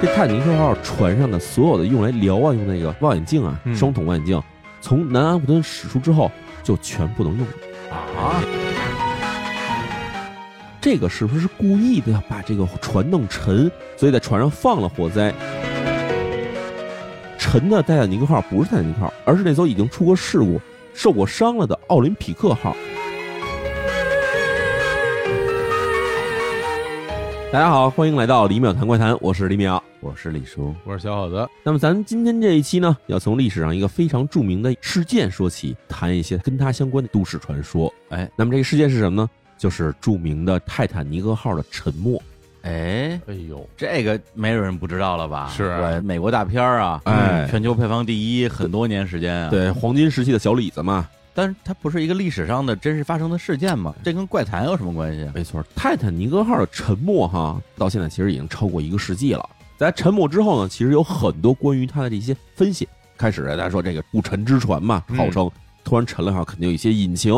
这泰坦尼克号船上的所有的用来瞭望用那个望远镜啊，嗯双筒望远镜，从南安普敦驶出之后就全不能用了。啊，这个是不是故意的要把这个船弄沉，所以在船上放了火灾？沉的泰坦尼克号不是泰坦尼克号，而是那艘已经出过事故、受过伤了的奥林匹克号。大家好，欢迎来到李淼谈怪谈，我是李淼。我是李叔，我是小伙子，那么咱今天这一期呢，要从历史上一个非常著名的事件说起，谈一些跟它相关的都市传说。哎，那么这个事件是什么呢？就是著名的泰坦尼克号的沉没。哎，哎呦，这个没有人不知道了吧？是对，美国大片儿啊，哎全球票房第一很多年时间啊。，对，黄金时期的小李子嘛，但是它不是一个历史上的真实发生的事件嘛？这跟怪谈有什么关系啊？没错，泰坦尼克号的沉没哈，到现在其实已经超过一个世纪了。在沉没之后呢，其实有很多关于它的这些分析。开始大家说这个不沉之船嘛，嗯号称突然沉了哈，肯定有一些隐情。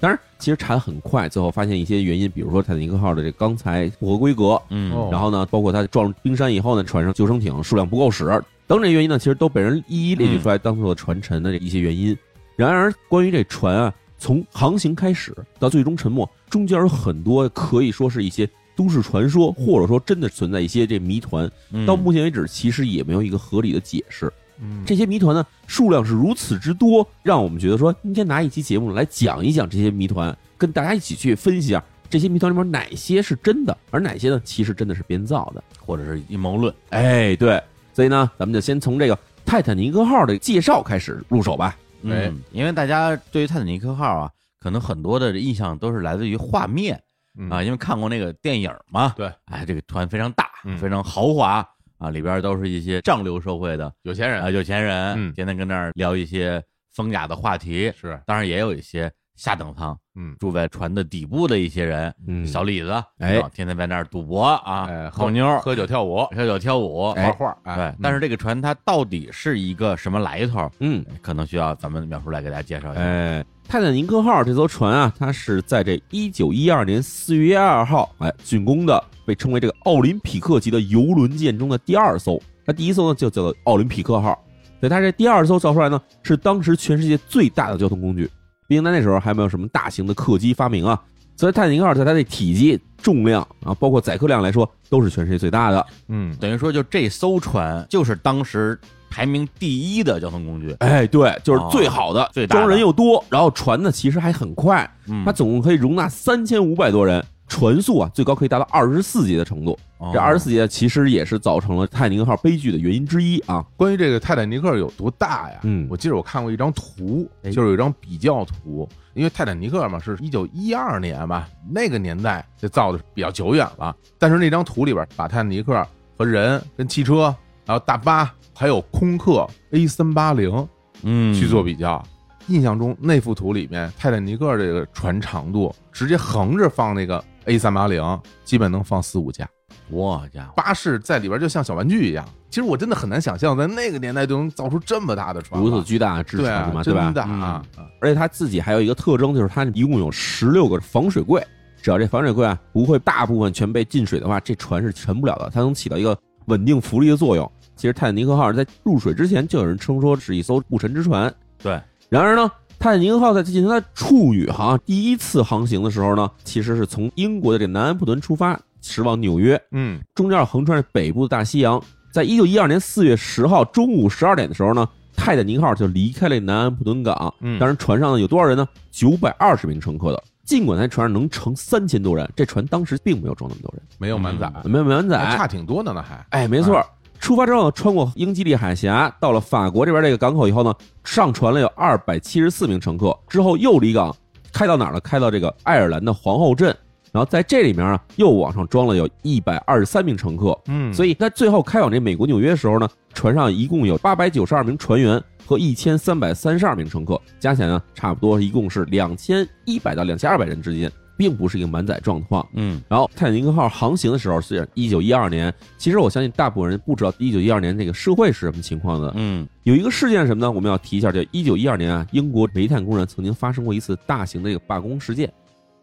当然，其实查得很快，最后发现一些原因，比如说泰坦尼克号的这钢材不合规格，嗯，哦然后呢，包括它撞入冰山以后呢，船上救生艇数量不够使，等这些原因呢，其实都被人一一列举出来，当做船沉的这一些原因。然而，关于这船啊，从航行开始到最终沉没，中间有很多可以说是一些都市传说，或者说真的存在一些这谜团。嗯到目前为止，其实也没有一个合理的解释。嗯，这些谜团呢，数量是如此之多，让我们觉得说，应该拿一期节目来讲一讲这些谜团，跟大家一起去分析一下这些谜团里面哪些是真的，而哪些呢，其实真的是编造的。或者是阴谋论。哎，对，所以呢，咱们就先从这个泰坦尼克号的介绍开始入手吧。哎嗯，因为大家对于泰坦尼克号啊，可能很多的印象都是来自于画面嗯啊，因为看过那个电影嘛。对，哎，这个团非常大，嗯非常豪华啊，里边都是一些上流社会的有钱人啊有钱人，嗯天天跟那儿聊一些风雅的话题。是，当然也有一些下等舱，嗯，住在船的底部的一些人，嗯小李子，哎啊天天在那儿赌博啊，哎，泡妞、喝酒跳舞，喝酒跳舞，哎画画，哎对。但是这个船它到底是一个什么来头？嗯，可能需要咱们淼叔来给大家介绍一下。哎，泰坦尼克号这艘船啊，它是在这一九一二年四月二号哎竣工的，被称为这个奥林匹克级的游轮舰中的第二艘。那第一艘呢就叫做奥林匹克号，所以它这第二艘造出来呢是当时全世界最大的交通工具。毕竟在那时候还没有什么大型的客机发明啊，所以泰坦尼克号在它的体积、重量啊，包括载客量来说，都是全世界最大的。嗯，等于说，就这艘船就是当时排名第一的交通工具。哎，对，就是最好的，哦最大的装人又多，然后船呢其实还很快，嗯它总共可以容纳三千五百多人，船速啊最高可以达到二十四节的程度。哦这二十四节其实也是造成了泰坦尼克号悲剧的原因之一啊。关于这个泰坦尼克有多大呀？嗯我记得我看过一张图，哎就是有一张比较图，因为泰坦尼克嘛是一九一二年吧，那个年代这造的比较久远了。但是那张图里边把泰坦尼克和人、跟汽车，还有大巴，还有空客 A 三八零嗯去做比较。印象中那幅图里面，泰坦尼克这个船长度直接横着放那个 A 三八零，基本能放四五架。我家伙，巴士在里边就像小玩具一样。其实我真的很难想象，在那个年代就能造出这么大的船，如此巨大的制对啊船嘛，，对吧啊！而且它自己还有一个特征，就是它一共有十六个防水柜，只要这防水柜啊不会大部分全被进水的话，这船是沉不了的，它能起到一个稳定浮力的作用。其实泰坦尼克号在入水之前就有人称说是一艘不沉之船，对，然而呢，泰坦尼克号在进行它处女航第一次航行的时候呢，其实是从英国的这个南安普敦出发，驶往纽约，嗯中间要横穿着北部的大西洋。在一九一二年四月十号中午十二点的时候呢，泰坦尼克号就离开了南安普敦港。嗯，当然，船上呢有多少人呢？九百二十名乘客的。尽管在船上能乘三千多人，这船当时并没有装那么多人，没有满载，没有满载，还差挺多的呢，还哎，没错。出发之后呢，穿过英吉利海峡，到了法国这边这个港口以后呢，上船了有二百七十四名乘客。之后又离港，开到哪儿了？开到这个爱尔兰的皇后镇。然后在这里面啊，又往上装了有一百二十三名乘客。嗯，所以在最后开往这美国纽约的时候呢，船上一共有八百九十二名船员和一千三百三十二名乘客，加起来呢，差不多一共是两千一百到两千二百人之间。并不是一个满载状况。嗯然后泰坦尼克号航行的时候是一九一二年，其实我相信大部分人不知道一九一二年这个社会是什么情况的。嗯有一个事件是什么呢？我们要提一下，就一九一二年啊，英国煤炭工人曾经发生过一次大型的这个罢工事件。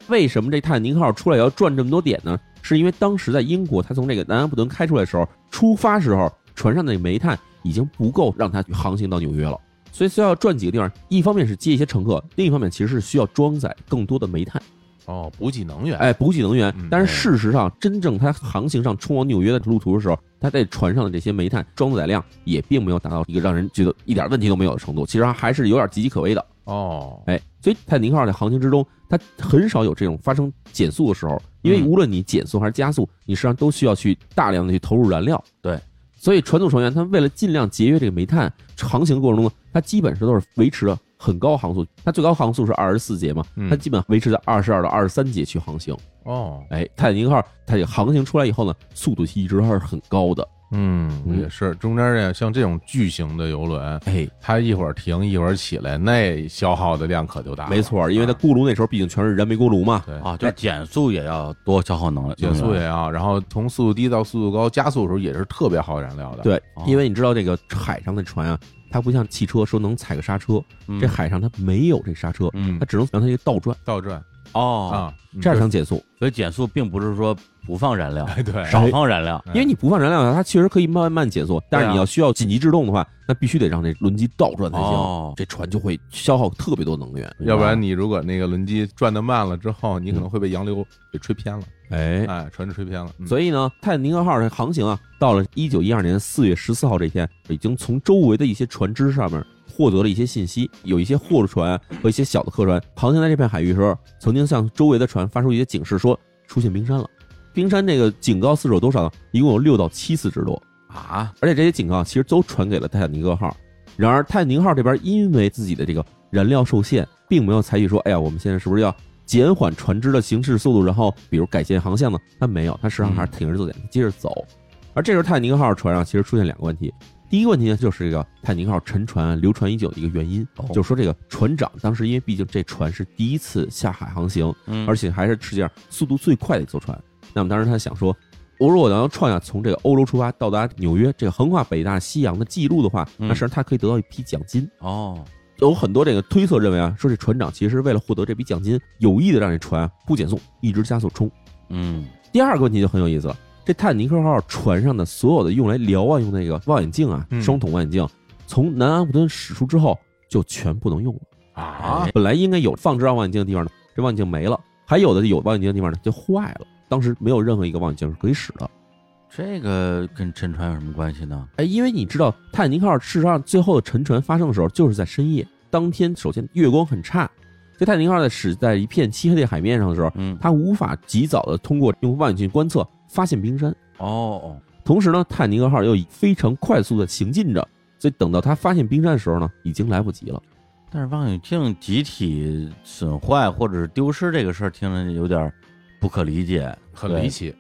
为什么这泰坦尼克号出来要转这么多点呢？是因为当时在英国，他从这个南安普顿开出来的时候，出发时候船上的煤炭已经不够让它航行到纽约了，所以需要转几个地方。一方面是接一些乘客，另一方面其实是需要装载更多的煤炭，哦，补给能源，哎，补给能源嗯。但是事实上，真正它航行上冲往纽约的路途的时候，它在船上的这些煤炭装载量也并没有达到一个让人觉得一点问题都没有的程度，其实还是有点岌岌可危的。哦，哎，所以泰坦尼克号在航行之中，它很少有这种发生减速的时候，因为嗯无论你减速还是加速，你实际上都需要去大量的去投入燃料。对，所以船组成员他为了尽量节约这个煤炭，航行过程中呢，它基本上都是维持了很高航速，它最高航速是二十四节嘛，嗯它基本维持在二十二到二十三节去航行。哦，哎，泰坦尼克号它这航行出来以后呢，速度一直还是很高的。嗯，嗯也是，中间这像这种巨型的游轮，哎，它一会儿停一会儿起来，那消耗的量可就大了。没错，因为它啊锅炉那时候毕竟全是燃煤锅炉嘛。对啊，就减速也要多消耗能量，减速也要，然后从速度低到速度高加速的时候也是特别耗燃料的。，对哦，因为你知道这个海上的船啊，它不像汽车说能踩个刹车，嗯这海上它没有这刹车，嗯它只能让它一个倒转，倒转哦，啊，嗯这样才能减速。所以减速并不是说不放燃料，哎对，少放燃料，哎因为你不放燃料的话，它确实可以慢慢减速，但是你要需要紧急制动的话，那必须得让这轮机倒转才行哦，这船就会消耗特别多能源。要不然你如果那个轮机转的慢了之后，你可能会被洋流给吹偏了，哎，哎，船只吹偏了。嗯所以呢，泰坦尼克号的航行啊，到了一九一二年四月十四号这天，已经从周围的一些船只上面获得了一些信息，有一些货船和一些小的客船航行在这片海域的时候，曾经向周围的船发出一些警示，说出现冰山了。冰山这个警告次数有多少呢？一共有六到七次之多，啊，而且这些警告其实都传给了泰坦尼克号。然而，泰坦尼克号这边因为自己的这个燃料受限，并没有采取说，哎呀，我们现在是不是要减缓船只的行驶速度，然后比如改线航向呢？它没有，它实际上还是挺着坐点，接着走。而这时候泰坦尼克号船上其实出现两个问题，第一个问题呢，就是这个泰坦尼克号沉船流传已久的一个原因，哦就是说这个船长当时因为毕竟这船是第一次下海航行，嗯而且还是世界上速度最快的一艘船。那么当时他想说，我如果能创下从这个欧洲出发到达纽约这个横跨北大西洋的记录的话，嗯那实际上他可以得到一批奖金。哦，有很多这个推测认为啊，说这船长其实为了获得这笔奖金，有意的让这船啊不减速，一直加速冲。嗯第二个问题就很有意思了，这泰坦尼克号船上的所有的用来瞭望用那个望远镜啊，嗯双筒望远镜，从南安普敦驶出之后就全不能用了。啊，本来应该有放置望远镜的地方呢，这望远镜没了；还有的有望远镜的地方呢就坏了。当时没有任何一个望远镜是可以使的。这个跟沉船有什么关系呢？哎，因为你知道泰坦尼克号事实上最后的沉船发生的时候就是在深夜，当天首先月光很差，这泰坦尼克号在驶在一片漆黑的海面上的时候，嗯，它无法及早的通过用望远镜观测发现冰山。哦哦，同时呢，泰坦尼克号又以非常快速的行进着，所以等到它发现冰山的时候呢，已经来不及了。但是望远镜集体损坏或者是丢失这个事儿，听着有点不可理解，很离。奇。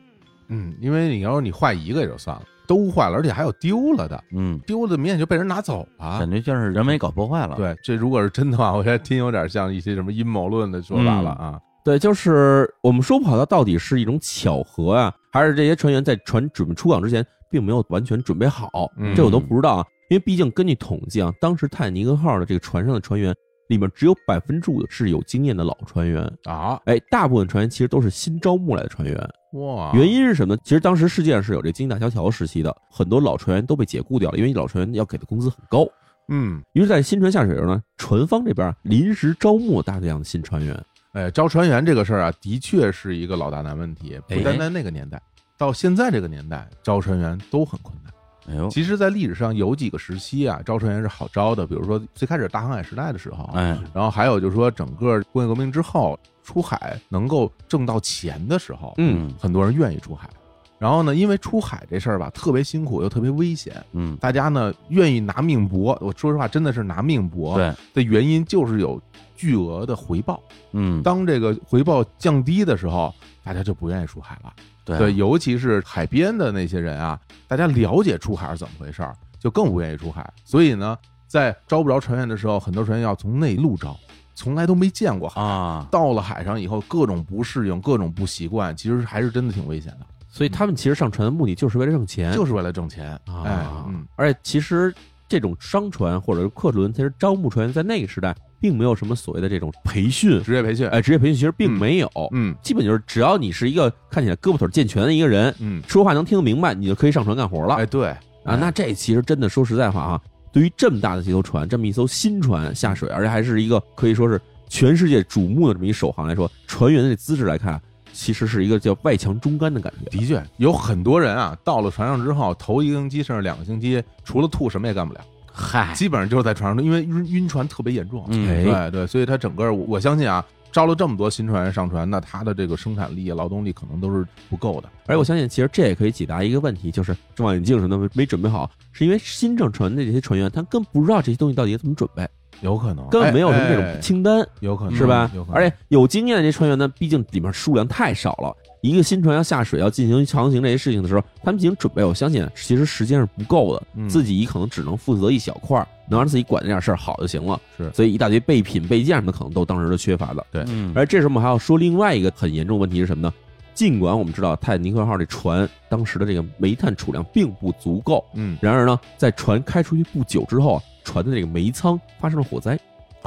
嗯，因为你要是你坏一个也就算了，都坏了，而且还有丢了的，嗯，丢了明显就被人拿走了感。觉像是人为搞破坏了。，对，这如果是真的话，我觉得听有点像一些什么阴谋论的说法了啊。对，就是我们说不好，它到底是一种巧合啊，还是这些船员在船准备出港之前并没有完全准备好？嗯这我都不知道啊。因为毕竟根据统计啊，当时泰坦尼克号的这个船上的船员里面只有百分之五是有经验的老船员，啊，哎，大部分船员其实都是新招募来的船员。哇，原因是什么呢？其实当时世界上是有这经济大萧条时期的，很多老船员都被解雇掉了，因为老船员要给的工资很高。嗯，于是，在新船下水的时候呢，船方这边啊临时招募大量的新船员。哎，招船员这个事儿啊，的确是一个老大难问题，不哎单单那个年代，到现在这个年代，招船员都很困难。哎呦，其实，在历史上有几个时期啊，招船员是好招的，比如说最开始大航海时代的时候，哎，然后还有就是说整个工业革命之后出海能够挣到钱的时候，嗯，很多人愿意出海。然后呢，因为出海这事儿吧，特别辛苦又特别危险，嗯，大家呢愿意拿命搏。我说实话，真的是拿命搏。对，的原因就是有巨额的回报。嗯，当这个回报降低的时候，大家就不愿意出海了。对对，尤其是海边的那些人啊，大家了解出海是怎么回事儿，就更不愿意出海。所以呢，在招不着船员的时候，很多船员要从内陆招，从来都没见过海。啊，到了海上以后，各种不适应，各种不习惯，其实还是真的挺危险的，所以他们其实上船的目的就是为了挣钱。就是为了挣钱。哎，啊，嗯，而且其实这种商船或者是客轮，其实招募船员在那个时代并没有什么所谓的这种培训，职业培训，哎，职业培训其实并没有，嗯。基本就是只要你是一个看起来胳膊腿健全的一个人，嗯，说话能听得明白，你就可以上船干活了。哎，对。啊。那这其实真的说实在话啊，对于这么大的这艘船，这么一艘新船下水，而且还是一个可以说是全世界瞩目的这么一首航来说，船员的这姿势来看，其实是一个叫外强中干的感觉。的确有很多人啊，到了船上之后，头一个星期甚至两个星期，除了吐什么也干不了，嗨，基本上就是在船上，因为晕晕船特别严重。对对，所以他整个我我相信啊，招了这么多新船员上船，那他的这个生产力、劳动力可能都是不够的。而且我相信，其实这也可以解答一个问题，就是中望远镜什么的没准备好，是因为新正船的这些船员，他更不知道这些东西到底怎么准备，有可能根本没有什么这种清单，有可能是吧有可？能，而且有经验的这些船员呢，毕竟里面数量太少了，一个新船要下水要进行航行这些事情的时候，他们进行准备，我相信其实时间是不够的，嗯自己可能只能负责一小块儿，能让自己管这点事儿好就行了。是所以一大堆备品备件什么的，可能都当时都缺乏的。对嗯，而这时候我们还要说另外一个很严重的问题是什么呢？尽管我们知道泰坦尼克号这船当时的这个煤炭储量并不足够，嗯然而呢，在船开出去不久之后啊，船的这个煤舱发生了火灾。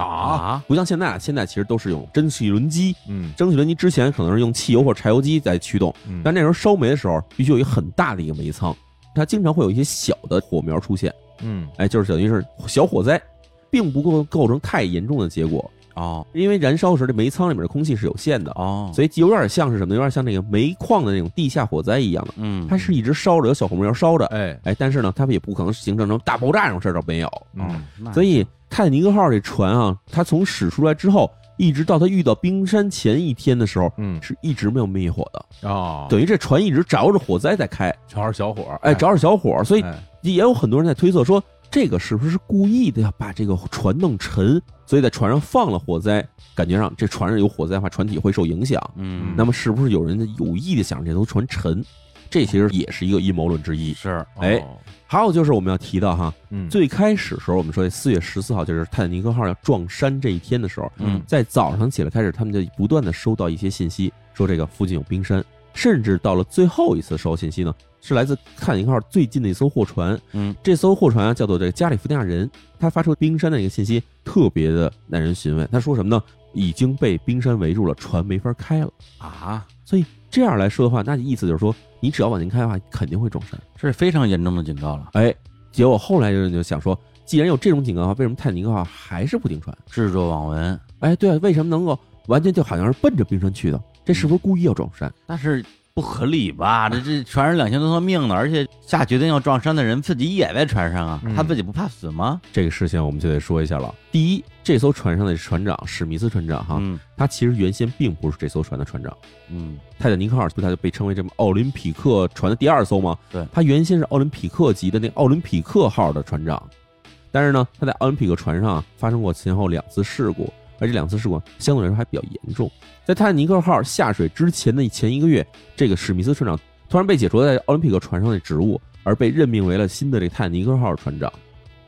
啊，不像现在啊，现在其实都是用蒸汽轮机，嗯。蒸汽轮机之前可能是用汽油或柴油机在驱动，嗯，但那时候烧煤的时候必须有一个很大的一个煤仓，它经常会有一些小的火苗出现，嗯。哎，就是等于是小火灾，并不构构成太严重的结果，哦。因为燃烧的时候这煤仓里面的空气是有限的，哦，所以有点像是什么？有点像那个煤矿的那种地下火灾一样的，嗯，它是一直烧着，有小火苗烧着，哎。哎，但是呢，它也不可能形成成大爆炸这种事儿倒没有，哦嗯，所以泰坦尼克号这船啊，它从驶出来之后，一直到它遇到冰山前一天的时候，嗯。是一直没有灭火的，哦，等于这船一直着着火灾在开，着着小伙儿，哎，着着小火，所以哎也有很多人在推测说，这个是不是故意的要把这个船弄沉，所以在船上放了火灾，感觉上这船上有火灾的话，船体会受影响。嗯，那么是不是有人有意的想让这艘船沉？这其实也是一个阴谋论之一。是。哎哦还有就是我们要提到哈，嗯最开始时候我们说四月十四号就是泰坦尼克号要撞山这一天的时候，嗯在早上起来开始，他们就不断的收到一些信息，说这个附近有冰山，甚至到了最后一次收到信息呢，是来自泰坦尼克号最近的一艘货船，嗯这艘货船啊叫做这个加利福尼亚人，他发出冰山的一个信息特别的耐人寻味。他说什么呢？已经被冰山围住了，船没法开了。啊，所以这样来说的话，那意思就是说，你只要往前开的话，肯定会撞山。这是非常严重的警告了，哎，结果后来人就想说，既然有这种警告的话，为什么泰坦尼克号还是不停船？置若罔闻。哎，对啊，为什么能够完全就好像是奔着冰山去的？这是不是故意要撞山？但是不合理吧？这这船上两千多条命呢，而且下决定要撞山的人自己也在船上啊，嗯他自己不怕死吗？这个事情我们就得说一下了。第一，这艘船上的船长史密斯船长哈，嗯他其实原先并不是这艘船的船长。嗯泰坦尼克号不，它就被称为这么奥林匹克船的第二艘吗？对它原先是奥林匹克级的那奥林匹克号的船长，但是呢，他在奥林匹克船上啊发生过前后两次事故，而这两次事故相对来说还比较严重。在泰坦尼克号下水之前的前一个月，这个史密斯船长突然被解除在奥林匹克船上的职务，而被任命为了新的这个泰坦尼克号船长。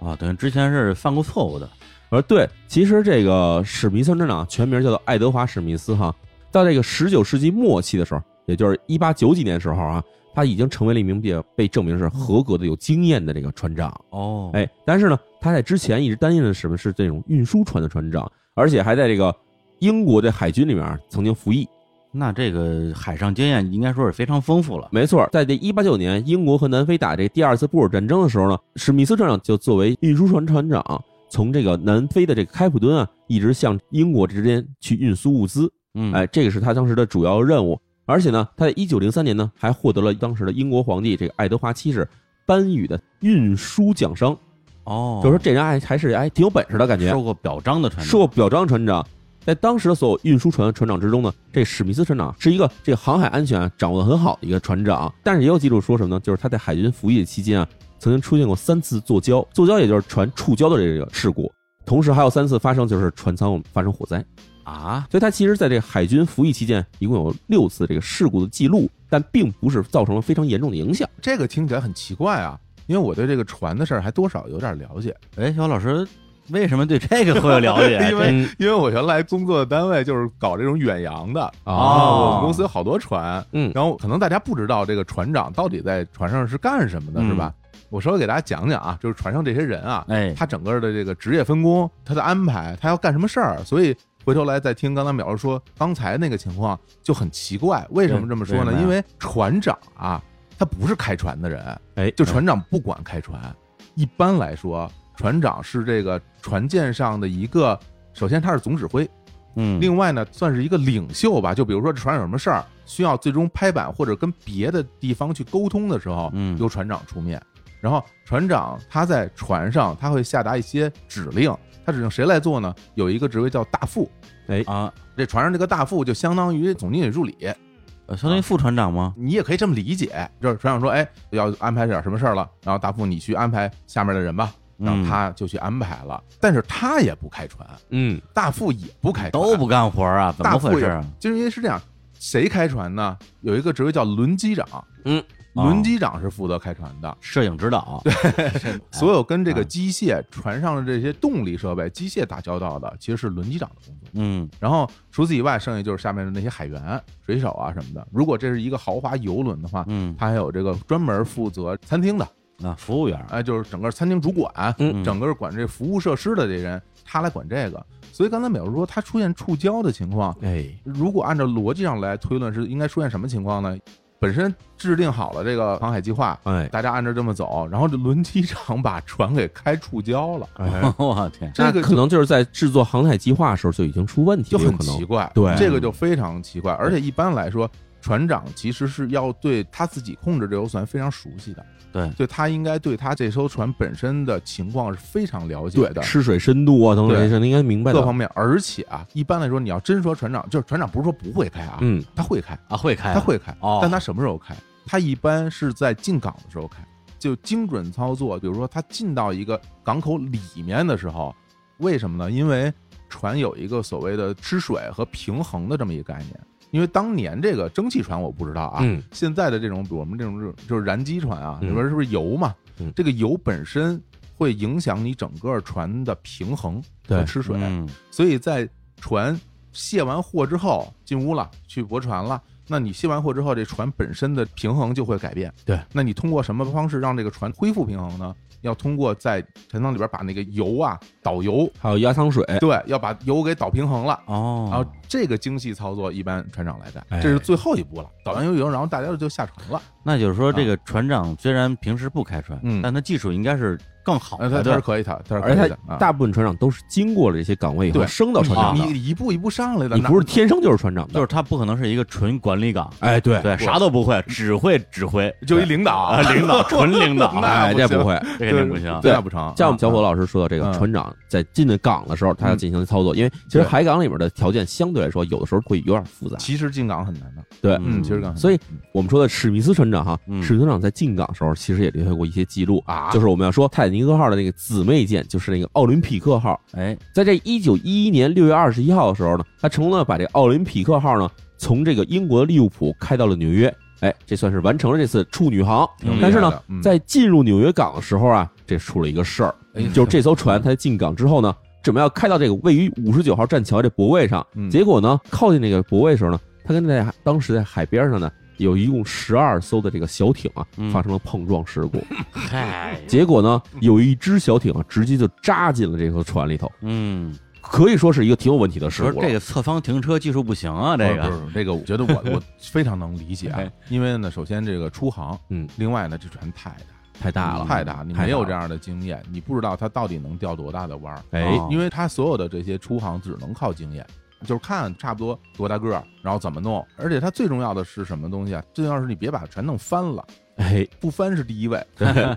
啊，等于之前是犯过错误的。而对，其实这个史密斯船长全名叫做爱德华·史密斯哈，到这个十九世纪末期的时候，也就是一八九几年的时候啊，他已经成为了一名被被证明是合格的、有经验的这个船长。哦，哎，但是呢，他在之前一直担任的什么是这种运输船的船长，而且还在这个英国的海军里面曾经服役。那这个海上经验应该说是非常丰富了。没错，在这一八九年，英国和南非打这第二次布尔战争的时候呢，史密斯船长就作为运输船船长，从这个南非的这个开普敦啊，一直向英国之间去运输物资。嗯，哎，这个是他当时的主要任务。而且呢，他在一九零三年呢，还获得了当时的英国皇帝这个爱德华七世颁予的运输奖章，哦，就是说这人还还是哎挺有本事的感觉，受过表彰的船长，受过表彰船长。在当时的所有运输船船长之中呢，这史密斯船长是一个这个航海安全啊掌握的很好的一个船长。但是也有记录说什么呢？就是他在海军服役期间啊，曾经出现过三次坐礁，坐礁也就是船触礁的这个事故，同时还有三次发生就是船舱发生火灾。啊，所以他其实在这个海军服役期间，一共有六次这个事故的记录，但并不是造成了非常严重的影响。这个听起来很奇怪啊，因为我对这个船的事儿还多少有点了解，哎，小老师为什么对这个会有了解？因为嗯因为我原来工作的单位就是搞这种远洋的哦我们公司有好多船，嗯然后可能大家不知道这个船长到底在船上是干什么的，嗯是吧？我稍微给大家讲讲啊，就是船上这些人啊，哎，他整个的这个职业分工，他的安排，他要干什么事儿，所以回头来再听刚才淼叔说刚才那个情况就很奇怪，为什么这么说呢？因为船长啊，他不是开船的人，哎，就船长不管开船，一般来说，船长是这个船舰上的一个，首先他是总指挥，嗯，另外呢，算是一个领袖吧。就比如说这船上有什么事儿需要最终拍板或者跟别的地方去沟通的时候，嗯由船长出面。然后船长他在船上他会下达一些指令，他指令谁来做呢？有一个职位叫大副，哎啊，这船上这个大副就相当于总经理助理，呃相当于副船长吗？你也可以这么理解，就是船长说，哎，要安排点什么事儿了，然后大副你去安排下面的人吧，然后嗯他就去安排了。但是他也不开船，嗯，大副也不开船，都不干活啊？怎么回事啊？就是因为是这样，谁开船呢？有一个职位叫轮机长，嗯，哦轮机长是负责开船的。摄影指导，对，所有跟这个啊机械、船上的这些动力设备、机械打交道的，其实是轮机长的工作。嗯然后除此以外，剩下就是下面的那些海员、水手啊什么的。如果这是一个豪华游轮的话，嗯他还有这个专门负责餐厅的，啊，服务员，哎，就是整个餐厅主管，嗯整个管这服务设施的这人，他来管这个。所以刚才淼叔说他出现触礁的情况，哎，如果按照逻辑上来推论，是应该出现什么情况呢？本身制定好了这个航海计划，哎，大家按照这么走，然后这轮机厂把船给开触礁了，哎，我天，这个可能就是在制作航海计划的时候就已经出问题了，就很奇怪。对这个就非常奇怪。而且一般来说，船长其实是要对他自己控制这艘船非常熟悉的，对，对他应该对他这艘船本身的情况是非常了解的。对吃水深度啊等等对这些，应该明白的各方。面，而且啊，一般来说，你要真说船长，就是船长不是说不会开啊，嗯，他会开，啊，会开啊，他会开，哦但他什么时候开？他一般是在进港的时候开，就精准操作。比如说他进到一个港口里面的时候，为什么呢？因为船有一个所谓的吃水和平衡的这么一个概念。因为当年这个蒸汽船我不知道啊，嗯现在的这种比我们这种就是燃机船啊，嗯里边是不是油嘛？嗯这个油本身会影响你整个船的平衡和对吃水。嗯所以在船卸完货之后进屋了，去泊船了。那你卸完货之后，这船本身的平衡就会改变。对，那你通过什么方式让这个船恢复平衡呢？要通过在船舱里边把那个油啊导油，还有压舱水，对，要把油给导平衡了。哦，然后这个精细操作一般船长来干，哎这是最后一步了。导完油以后，然后大家就下船了。那就是说，这个船长虽然平时不开船，但他技术应该是更好呃，他的，对他是可以的，他是而且。他大部分船长都是经过了这些岗位以后升到船长的，你你一步一步上来的，你不是天生就是船长的，就是他不可能是一个纯管理岗，哎，对。对，啥都不会，只会指挥，就一领导啊，领导，纯领导，那哎，这不会。这肯定不行。对那不成。像我们小伙啊老师说的这个嗯船长在进的港的时候，他要进行操作，因为其实海港里面的条件相对来说有的时候会有点复杂。其实进港很难的，对，嗯，其实港所以我们说的史密斯船长哈，嗯。史密斯船长在进港的时候其实也留下过一些记录啊。就是我们要说泰坦尼克号的那个姊妹舰，就是那个奥林匹克号，哎，在这一九一一年六月二十一号的时候呢，他成功的把这个奥林匹克号呢从这个英国的利物浦开到了纽约，哎，这算是完成了这次处女航。但是呢，嗯。在进入纽约港的时候啊，这出了一个事儿，哎就是这艘船它进港之后呢，准备要开到这个位于五十九号栈桥这泊位上，嗯。结果呢，靠近那个泊位的时候呢，它跟在当时在海边上呢，有一共十二艘的这个小艇啊嗯。发生了碰撞事故，嗨，结果呢，有一只小艇啊直接就扎进了这艘船里头，嗯，可以说是一个挺有问题的事故这个侧方停车技术不行啊，这个。不是这个，我觉得我 我非常能理解因为呢，首先这个出航，嗯，另外呢，这船太大。太大了，太大，你没有这样的经验，你不知道它到底能掉多大的弯儿。哎。哦。因为它所有的这些出航只能靠经验，就是看差不多多大个儿，然后怎么弄。而且它最重要的是什么东西啊？最重要是你别把它全弄翻了，哎，不翻是第一位。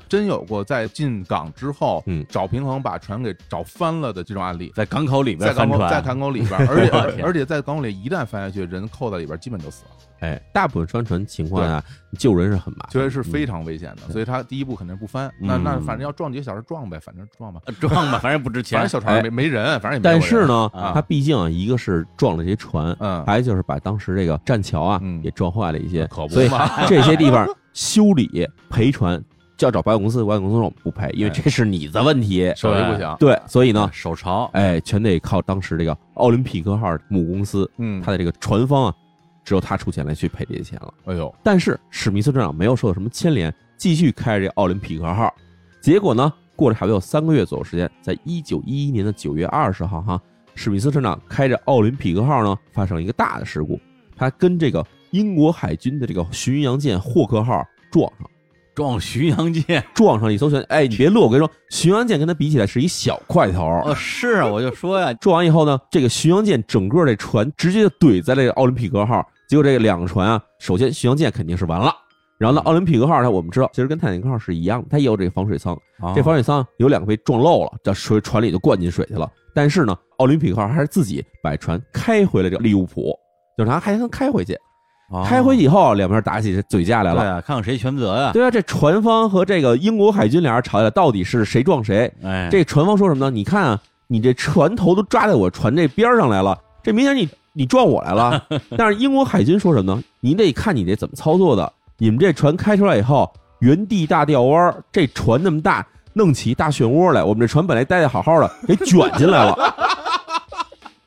真有过在进港之后，嗯。找平衡把船给找翻了的这种案例。在港口里边在港翻在港口里边，而且 而且在港口里一旦翻下去，人扣在里边，基本就死了，哎，大部分帆船情况下救人是很麻烦，确实是非常危险的。所以他第一步肯定是不翻，那那嗯反正要撞几个小时撞呗，反正撞吧，呃撞吧，反正不值钱。反正。小船上没没人，反正也没但是，呢，啊。它毕竟啊，一个是撞了这些船，嗯，还有就是把当时这个栈桥啊嗯。也撞坏了一些，可不所以嘛。这些地方修理赔船就要找保险公司，保险公司说我们不赔，因为哎。这是你的问题。手艺不行，对，所以呢，手潮，哎，全得靠当时这个奥林匹克号母公司，嗯，它的这个船方啊，只有他出钱来去赔这些钱了。哎呦，但是史密斯船长没有受到什么牵连，继续开着这奥林匹克号。结果呢，过了差不多有三个月左右时间，在一九一一年的九月二十号，哈，史密斯船长开着奥林匹克号呢，发生了一个大的事故，他跟这个英国海军的这个巡洋舰霍克号撞上，撞巡洋舰。撞上一艘船。哎，你别乐，我跟你说，巡洋舰跟它比起来是一小块头。哦，是啊，我就说呀，撞完以后呢，这个巡洋舰整个这船直接就怼在这个奥林匹克号，结果这个两个船啊，首先巡洋舰肯定是完了，然后呢，奥林匹克号呢，我们知道其实跟泰坦尼克号是一样的，它也有这个防水舱，哦这防水舱有两个被撞漏了，这水船里就灌进水去了。但是呢，奥林匹克号还是自己把船开回了这个利物浦，就是它还能开回去，哦开回去以后两边打起嘴架来了。对啊，看看谁全责呀？对啊，这船方和这个英国海军俩人吵起来，到底是谁撞谁？哎，这船方说什么呢？你看啊，你这船头都抓在我船这边上来了，这明显你你撞我来了。但是英国海军说什么呢？你得看你这怎么操作的。你们这船开出来以后，原地大吊弯儿，这船那么大，弄起一大漩涡来。我们这船本来待的好好的，给卷进来了。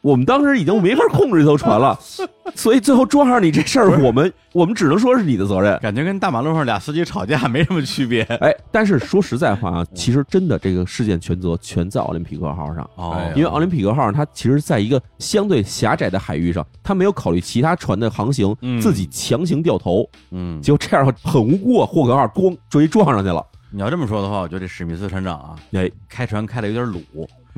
我们当时已经没法控制这艘船了，所以最后撞上你这事儿，我们我们只能说是你的责任。感觉跟大马路上俩司机吵架没什么区别。哎，但是说实在话啊，其实真的这个事件全责全在奥林匹克号上。因为奥林匹克号它其实在一个相对狭窄的海域上，它没有考虑其他船的航行，嗯自己强行掉头，嗯，结果这样很无辜啊，霍格号咣追撞上去了。你要这么说的话，我觉得这史密斯船长啊，哎，开船开的有点鲁。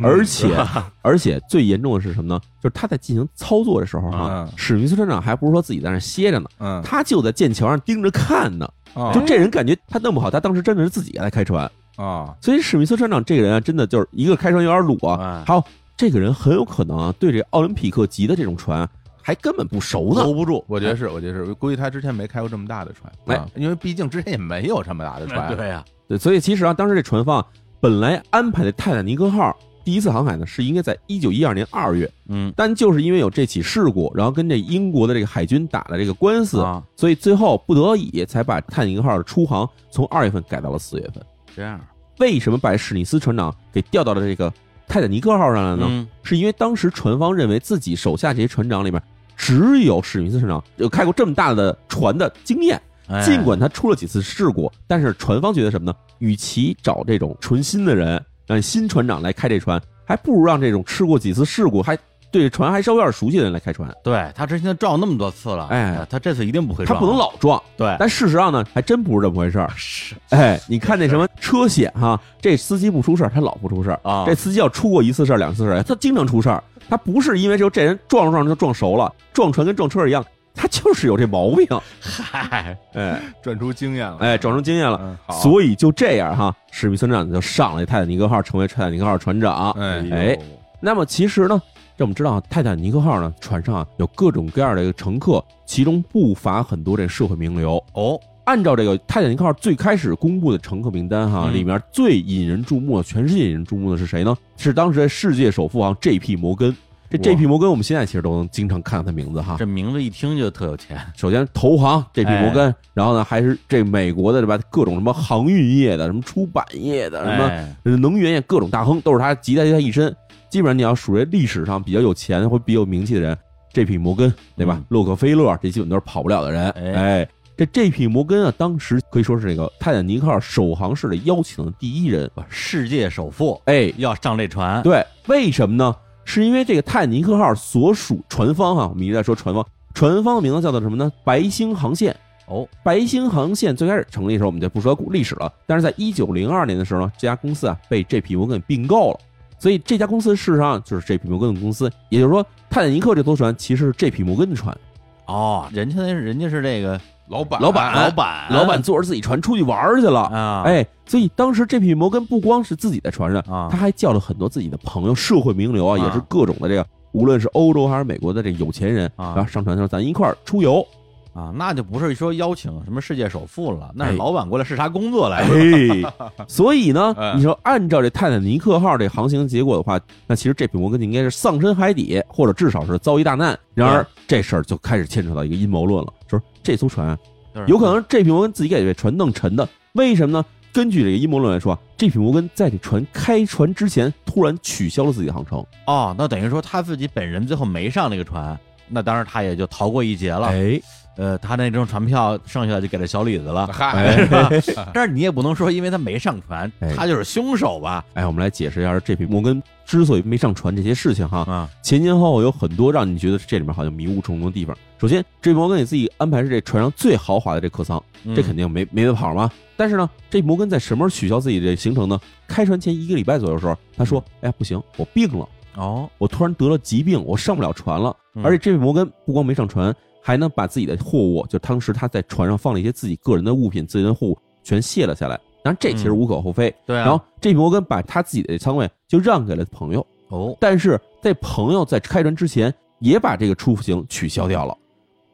而且 而且最严重的是什么呢？就是他在进行操作的时候哈、嗯史密斯船长还不是说自己在那歇着呢，嗯，他就在剑桥上盯着看呢。啊就这人感觉他弄不好，他当时真的是自己在开船。啊，所以史密斯船长这个人啊，真的就是一个开船有点鲁啊，哎还有这个人很有可能啊，对这奥林匹克级的这种船还根本不熟呢。搂不住，我觉得是，我觉得是，估计他之前没开过这么大的船，哎。啊，因为毕竟之前也没有这么大的船，对呀，对，所以其实啊，当时这船方啊本来安排的泰坦尼克号第一次航海呢，是应该在一九一二年二月，嗯但就是因为有这起事故，然后跟这英国的这个海军打了这个官司，啊，所以最后不得已才把泰坦尼克号的出航从二月份改到了四月份。这样为什么把史密斯船长给调到了这个泰坦尼克号上来呢？嗯是因为当时船方认为自己手下这些船长里面，只有史密斯船长有开过这么大的船的经验。哎尽管他出了几次事故，但是船方觉得什么呢？与其找这种纯新的人，让新船长来开这船，还不如让这种吃过几次事故，还对船还稍微有点熟悉的人来开船。对他之前撞那么多次了，哎他这次一定不会撞，他不能老撞，对，但事实上呢，还真不是这么回事儿。是哎，你看那什么车险哈，这司机不出事儿，他老不出事儿啊这司机要出过一次事儿、两次事儿，他经常出事儿。他不是因为就这人撞着撞着就撞熟了，撞船跟撞车一样，他就是有这毛病。嗨，哎转出经验了，哎，转出经验了。嗯，所以就这样哈，史密斯船长就上了泰坦尼克号，成为泰坦尼克号船长。哎哎那么其实呢，这我们知道，泰坦尼克号呢船上啊有各种各样的一个乘客，其中不乏很多这社会名流。哦，按照这个泰坦尼克号最开始公布的乘客名单哈，嗯里面最引人注目的，全世界引人注目的是谁呢？是当时的世界首富啊 J.P. 摩根。这哇 J.P. 摩根，我们现在其实都能经常看到他名字哈。这名字一听就特有钱，首先投行 J.P. 哎摩根，然后呢还是这美国的对吧？各种什么航运业的、什么出版业的、什么哎能源业各种大亨，都是他集在他一身。基本上你要属于历史上比较有钱或比较有名气的人，J.P. 摩根对吧嗯？洛克菲勒这基本都是跑不了的人。哎哎，这 J.P. 摩根啊，当时可以说是这个泰坦尼克号首航式的邀请的第一人。世界首富哎，要上这船，对，为什么呢？是因为这个泰坦尼克号所属船方哈、我们一直在说船方，船方的名字叫做什么呢？白星航线。哦，白星航线最开始成立的时候，我们就不说历史了。但是在一九零二年的时候呢，这家公司啊被 J.P. 摩根并购了，所以这家公司事实上就是 J.P. 摩根的公司。也就是说，泰坦尼克这艘船其实是 J.P. 摩根的船，哦，人家那人家是这个老板，老板老板，老板坐着自己船出去玩去了。啊，哎，所以当时 J.P. 摩根不光是自己在船上，啊他还叫了很多自己的朋友、社会名流啊，啊也是各种的这个，无论是欧洲还是美国的这有钱人，啊然后上船说咱一块儿出游。啊，那就不是说邀请什么世界首富了，那是哎老板过来视察工作来的。哎，所以呢哎，你说按照这泰坦尼克号这航行结果的话，那其实这匹摩根就应该是丧身海底，或者至少是遭遇大难。然而这事儿就开始牵扯到一个阴谋论了，就是这艘船有可能这匹摩根自己给这船弄沉的，为什么呢？根据这个阴谋论来说，这匹摩根在这船开船之前突然取消了自己的航程。哦，那等于说他自己本人最后没上那个船，那当然他也就逃过一劫了。哎，呃，他那张船票剩下的就给了小李子了。嗨，是吧 但是你也不能说，因为他没上船哎，他就是凶手吧？哎，我们来解释一下这匹摩根之所以没上船这些事情哈。啊，前前后后有很多让你觉得这里面好像迷雾重重的地方。首先，这摩根给自己安排是这船上最豪华的这客舱，这肯定定没没得跑嘛。但是呢，这摩根在什么时候取消自己的行程呢？开船前一个礼拜左右的时候，他说：“哎呀，不行，我病了，哦，我突然得了疾病，我上不了船了。”嗯而且这位摩根不光没上船，还能把自己的货物，就当时他在船上放了一些自己个人的物品、自己的货物全卸了下来。当然，这其实无可厚非。对啊。然后这摩根把他自己的仓位就让给了朋友，哦但是在朋友在开船之前也把这个出行取消掉了。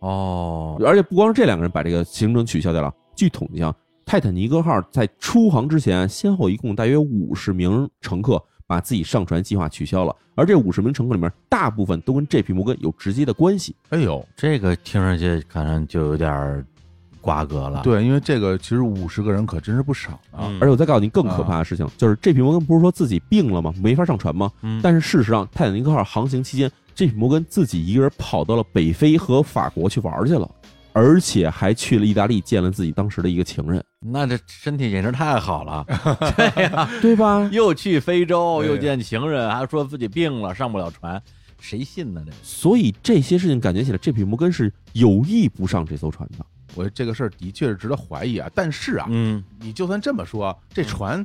哦，而且不光是这两个人把这个行程取消掉了，据统计啊，泰坦尼克号在出航之前，先后一共大约五十名乘客把自己上船计划取消了，而这五十名乘客里面，大部分都跟这批摩根有直接的关系。哎呦，这个听上去可能就有点儿瓜葛了。，对，因为这个其实五十个人可真是不少啊。嗯而且我再告诉你更可怕的事情，就是这批摩根不是说自己病了吗？没法上船吗？嗯，但是事实上，泰坦尼克号航行期间，这匹摩根自己一个人跑到了北非和法国去玩去了，而且还去了意大利见了自己当时的一个情人，那这身体简直太好了，对呀、对吧？又去非洲，又见情人，还说自己病了上不了船，谁信呢？这所以这些事情感觉起来，这匹摩根是有意不上这艘船的。我觉得这个事儿的确是值得怀疑啊。但是啊，嗯，你就算这么说，这船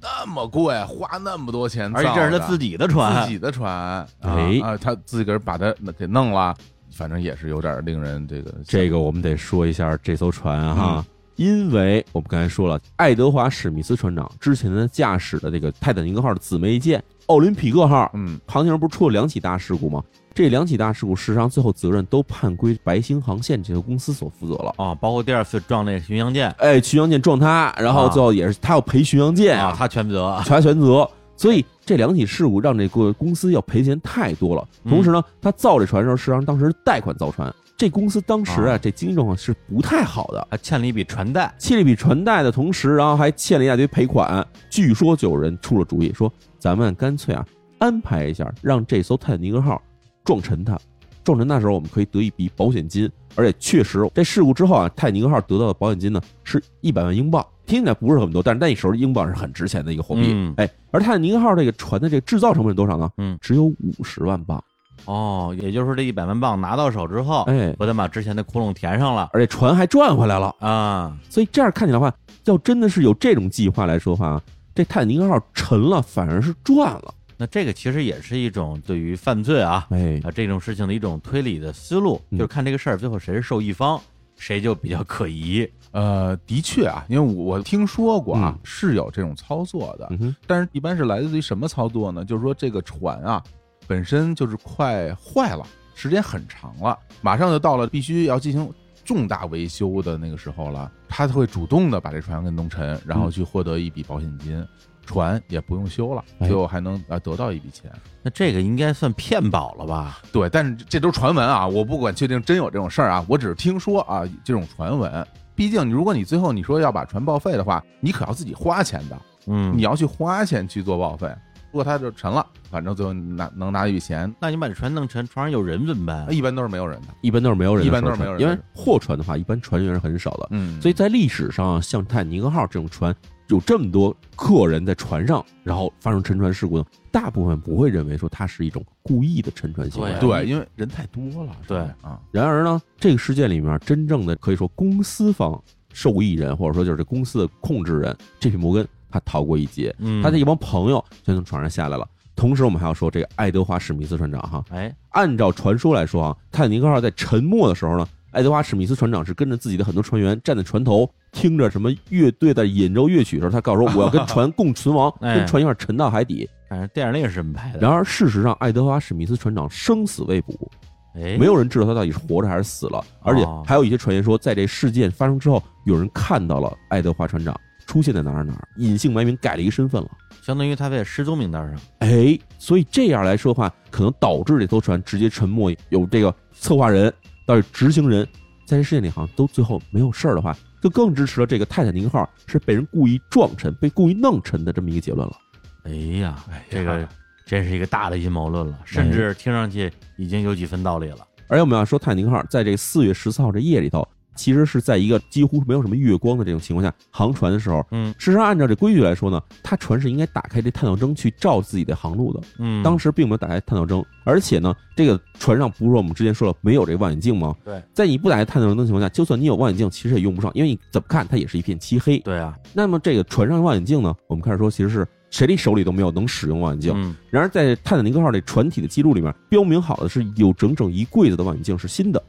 那么贵，花那么多钱而，且这是他自己的船，自己的船，啊哎啊，他自己个人把它给弄了，反正也是有点令人这个这个我们得说一下这艘船啊哈，因为我们刚才说了，爱德华史密斯船长之前的驾驶的这个泰坦尼克号的姊妹舰奥林匹克号，嗯航行时不是出了两起大事故吗？这两起大事故，事实上最后责任都判归白星航线这个公司所负责了。哦，包括第二次撞那个巡洋舰哎，巡洋舰撞他，然后啊最后也是他要赔巡洋舰啊，他全责。他全责。所以这两起事故让这个公司要赔钱太多了。嗯同时呢，他造这船的时候，实际上当时是贷款造船，这公司当时啊，啊这经济状况是不太好的，还欠了一笔船贷，欠了一笔船贷的同时，然后还欠了一大堆赔款。据说就有人出了主意，说咱们干脆啊安排一下，让这艘泰坦尼克号撞沉它。撞沉它的时候，我们可以得一笔保险金，而且确实这事故之后啊，泰坦尼克号得到的保险金呢是一百万英镑，听起来不是很多，但是那时候英镑是很值钱的一个货币。嗯哎，而泰坦尼克号这个船的这个制造成本是多少呢？嗯，只有五十万镑。哦，也就是说这一百万镑拿到手之后，哎，我得把之前的窟窿填上了而且船还赚回来了。啊。所以这样看起来的话，要真的是有这种计划来说的话，这泰坦尼克号沉了反而是赚了。那这个其实也是一种对于犯罪啊哎，啊这种事情的一种推理的思路，嗯就是看这个事儿最后谁是受益方，谁就比较可疑。呃，的确啊，因为我我听说过啊嗯，是有这种操作的，嗯，但是一般是来自于什么操作呢？就是说这个船啊本身就是快坏了，时间很长了，马上就到了必须要进行重大维修的那个时候了，他会主动的把这船给弄沉，然后去获得一笔保险金，船也不用修了，哎最后还能啊得到一笔钱。那这个应该算骗保了吧？对，但是这都是传闻啊，我不管确定真有这种事儿啊，我只是听说啊这种传闻。毕竟，如果你最后你说要把船报废的话，你可要自己花钱的，嗯，你要去花钱去做报废。如果它就沉了，反正最后拿能拿一笔钱，那你把这船弄沉，船上有人怎么办？一般都是没有人的。一般都是没有人的一般都是没有人因为货船的话，一般船员是很少的。嗯，所以在历史上，像泰坦尼克号这种船，有这么多客人在船上，然后发生沉船事故呢，大部分不会认为说它是一种故意的沉船行为。对对，因为人太多了。对啊，然而呢，这个事件里面真正的可以说公司方受益人，或者说就是这公司的控制人，这匹摩根他逃过一劫，嗯，他的一帮朋友就从船上下来了。同时，我们还要说这个爱德华史密斯船长哈，哎，按照传说来说啊，泰坦尼克号在沉没的时候呢，爱德华史密斯船长是跟着自己的很多船员站在船头，听着什么乐队的演奏乐曲的时候，他告诉说我要跟船 共存亡，哎跟船一块沉到海底。反正电影里是这么拍的。然而事实上，爱德华史密斯船长生死未卜，哎，没有人知道他到底是活着还是死了，而且还有一些传言说，在这事件发生之后，有人看到了爱德华船长出现在哪儿哪儿，隐姓埋名改了一个身份了。相当于他在失踪名单上。哎，所以这样来说的话，可能导致这艘船直接沉没。有这个策划人到底执行人，在这事件里好像都最后没有事儿的话，就更支持了这个泰坦尼克号是被人故意撞沉、被故意弄沉的这么一个结论了。哎呀，这个真是一个大的阴谋论了，甚至听上去已经有几分道理了。而且我们要说，泰坦尼克号在这四月十四号这夜里头，其实是在一个几乎没有什么月光的这种情况下航船的时候。嗯事实上，按照这规矩来说呢，它船是应该打开这探照灯去照自己的航路的。嗯，当时并没有打开探照灯，而且呢，这个船上不是说我们之前说了没有这个望远镜吗？对，在你不打开探照灯的情况下，就算你有望远镜，其实也用不上，因为你怎么看它也是一片漆黑。对啊，那么这个船上望远镜呢，我们开始说其实是谁的手里都没有能使用望远镜。嗯然而在泰坦尼克号这船体的记录里面，标明好的是有整整一柜子的望远镜是新的，嗯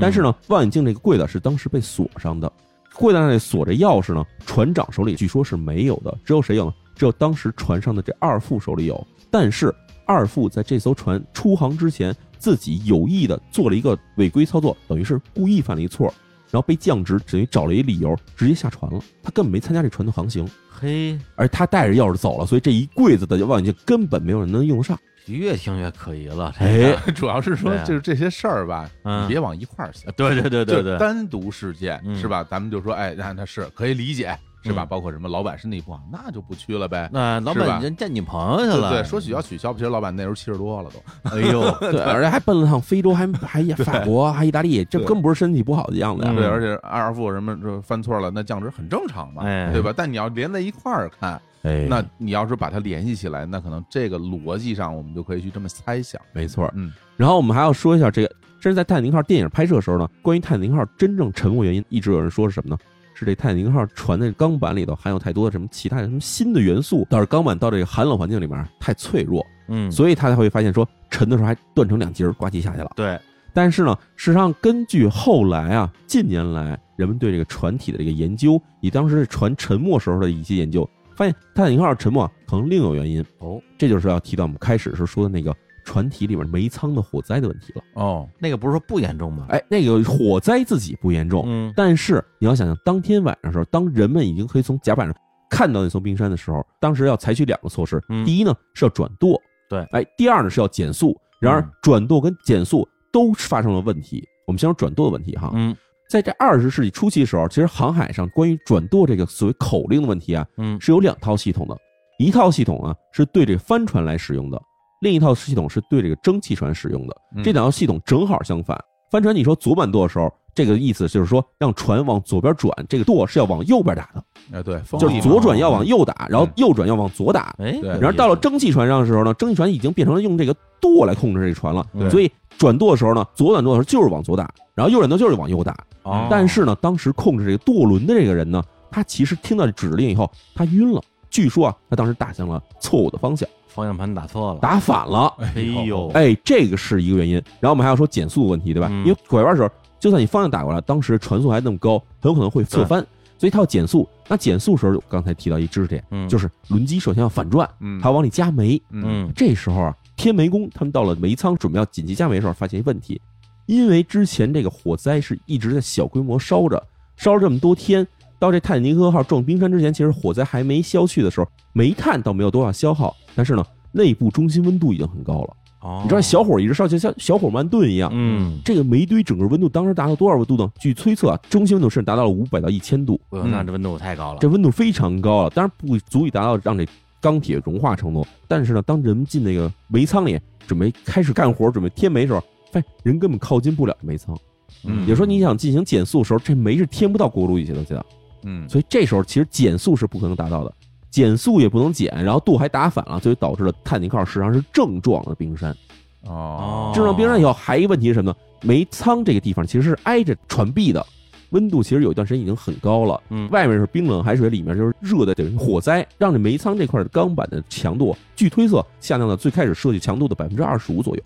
但是呢，望远镜这个柜子是当时被锁上的，柜子上那锁着钥匙呢，船长手里据说是没有的，只有谁有呢？只有当时船上的这二副手里有。但是二副在这艘船出航之前，自己有意的做了一个违规操作，等于是故意犯了一错，然后被降职，等于找了一理由直接下船了。他根本没参加这船的航行，嘿，而他带着钥匙走了，所以这一柜子的望远镜根本没有人能用得上。越听越可疑了。哎，主要是说就是这些事儿吧，嗯你别往一块儿想。对对对对对，单独事件嗯是吧？咱们就说，哎，那那是可以理解，是吧？嗯包括什么老板身体不好，那就不去了呗。那老板人见你朋友去了，对对，说取消取消，其实老板那时候七十多了都。哎呦，对，而且还奔了趟非洲，还 还法国，还意大利，这对根本不是身体不好的样子呀。嗯对，而且二副什么这犯错了，那降职很正常嘛，哎对吧？但你要连在一块儿看，哎，那你要是把它联系起来，那可能这个逻辑上我们就可以去这么猜想。没错。嗯，然后我们还要说一下这个，这是在泰坦尼克号电影拍摄的时候呢，关于泰坦尼克号真正沉没原因，一直有人说是什么呢？是这泰坦尼克号船的钢板里头含有太多的什么其他的什么新的元素，导致钢板到这个寒冷环境里面太脆弱，嗯，所以他才会发现说沉的时候还断成两截儿，呱唧下去了。对，但是呢，事实上根据后来啊，近年来人们对这个船体的这个研究，以当时船沉没时候的一些研究，发现泰坦尼克号沉没啊可能另有原因。哦，这就是要提到我们开始时说的那个船体里面煤仓的火灾的问题了。哦，那个不是说不严重吗？哎，那个火灾自己不严重，嗯但是你要想想，当天晚上的时候，当人们已经可以从甲板上看到那艘冰山的时候，当时要采取两个措施。嗯第一呢是要转舵，对哎，第二呢是要减速。然而嗯转舵跟减速都发生了问题。我们先说转舵的问题哈，嗯在这二十世纪初期的时候，其实航海上关于转舵这个所谓口令的问题啊，嗯是有两套系统的，一套系统啊是对这个帆船来使用的，另一套系统是对这个蒸汽船使用的。嗯这两套系统正好相反。帆船你说左板舵的时候，这个意思就是说让船往左边转，这个舵是要往右边打的，哎，对，就是左转要往右打，然后右转要往左打。哎，对然后到了蒸汽船上的时候呢，蒸汽船已经变成了用这个舵来控制这个船了，对所以转舵的时候呢，左转舵的时候就是往左打，然后右转舵就是往右打。哦但是呢，当时控制这个舵轮的这个人呢，他其实听到指令以后，他晕了。据说啊，他当时打向了错误的方向，方向盘打错了，打反了。哎呦，哎，这个是一个原因。然后我们还要说减速问题，对吧？嗯因为拐弯的时候，就算你方向打过来，当时船速还那么高，很有可能会侧翻，所以它要减速。那减速时候，刚才提到一知识点，嗯就是轮机首先要反转，嗯，它要往里加煤。嗯这时候啊，天煤工他们到了煤仓准备要紧急加煤的时候，发现一问题，因为之前这个火灾是一直在小规模烧着，烧了这么多天，到这泰坦尼克号撞冰山之前，其实火灾还没消去的时候，煤炭倒没有多少消耗，但是呢，内部中心温度已经很高了。哦，你知道小火一直烧，就像小火慢炖一样。嗯，这个煤堆整个温度当时达到多少温度呢？据推测啊，中心温度甚至达到了五百到一千度，那这温度太高了，这温度非常高了，当然不足以达到让这钢铁融化程度。但是呢，当人们进那个煤仓里，准备开始干活，准备添煤的时候，发现人根本靠近不了煤仓。嗯也就说，你想进行减速的时候，这煤是添不到锅炉底下的去的，嗯，所以这时候其实减速是不可能达到的，减速也不能减，然后舵还打反了，所以导致了泰坦尼克号实际上是正撞了冰山。哦，正撞冰山以后，还一个问题是什么呢？煤仓这个地方其实是挨着船壁的，温度其实有一段时间已经很高了。嗯外面是冰冷海水，里面就是热的，等于火灾，让这煤仓这块的钢板的强度，据推测下降到最开始设计强度的百分之二十五左右，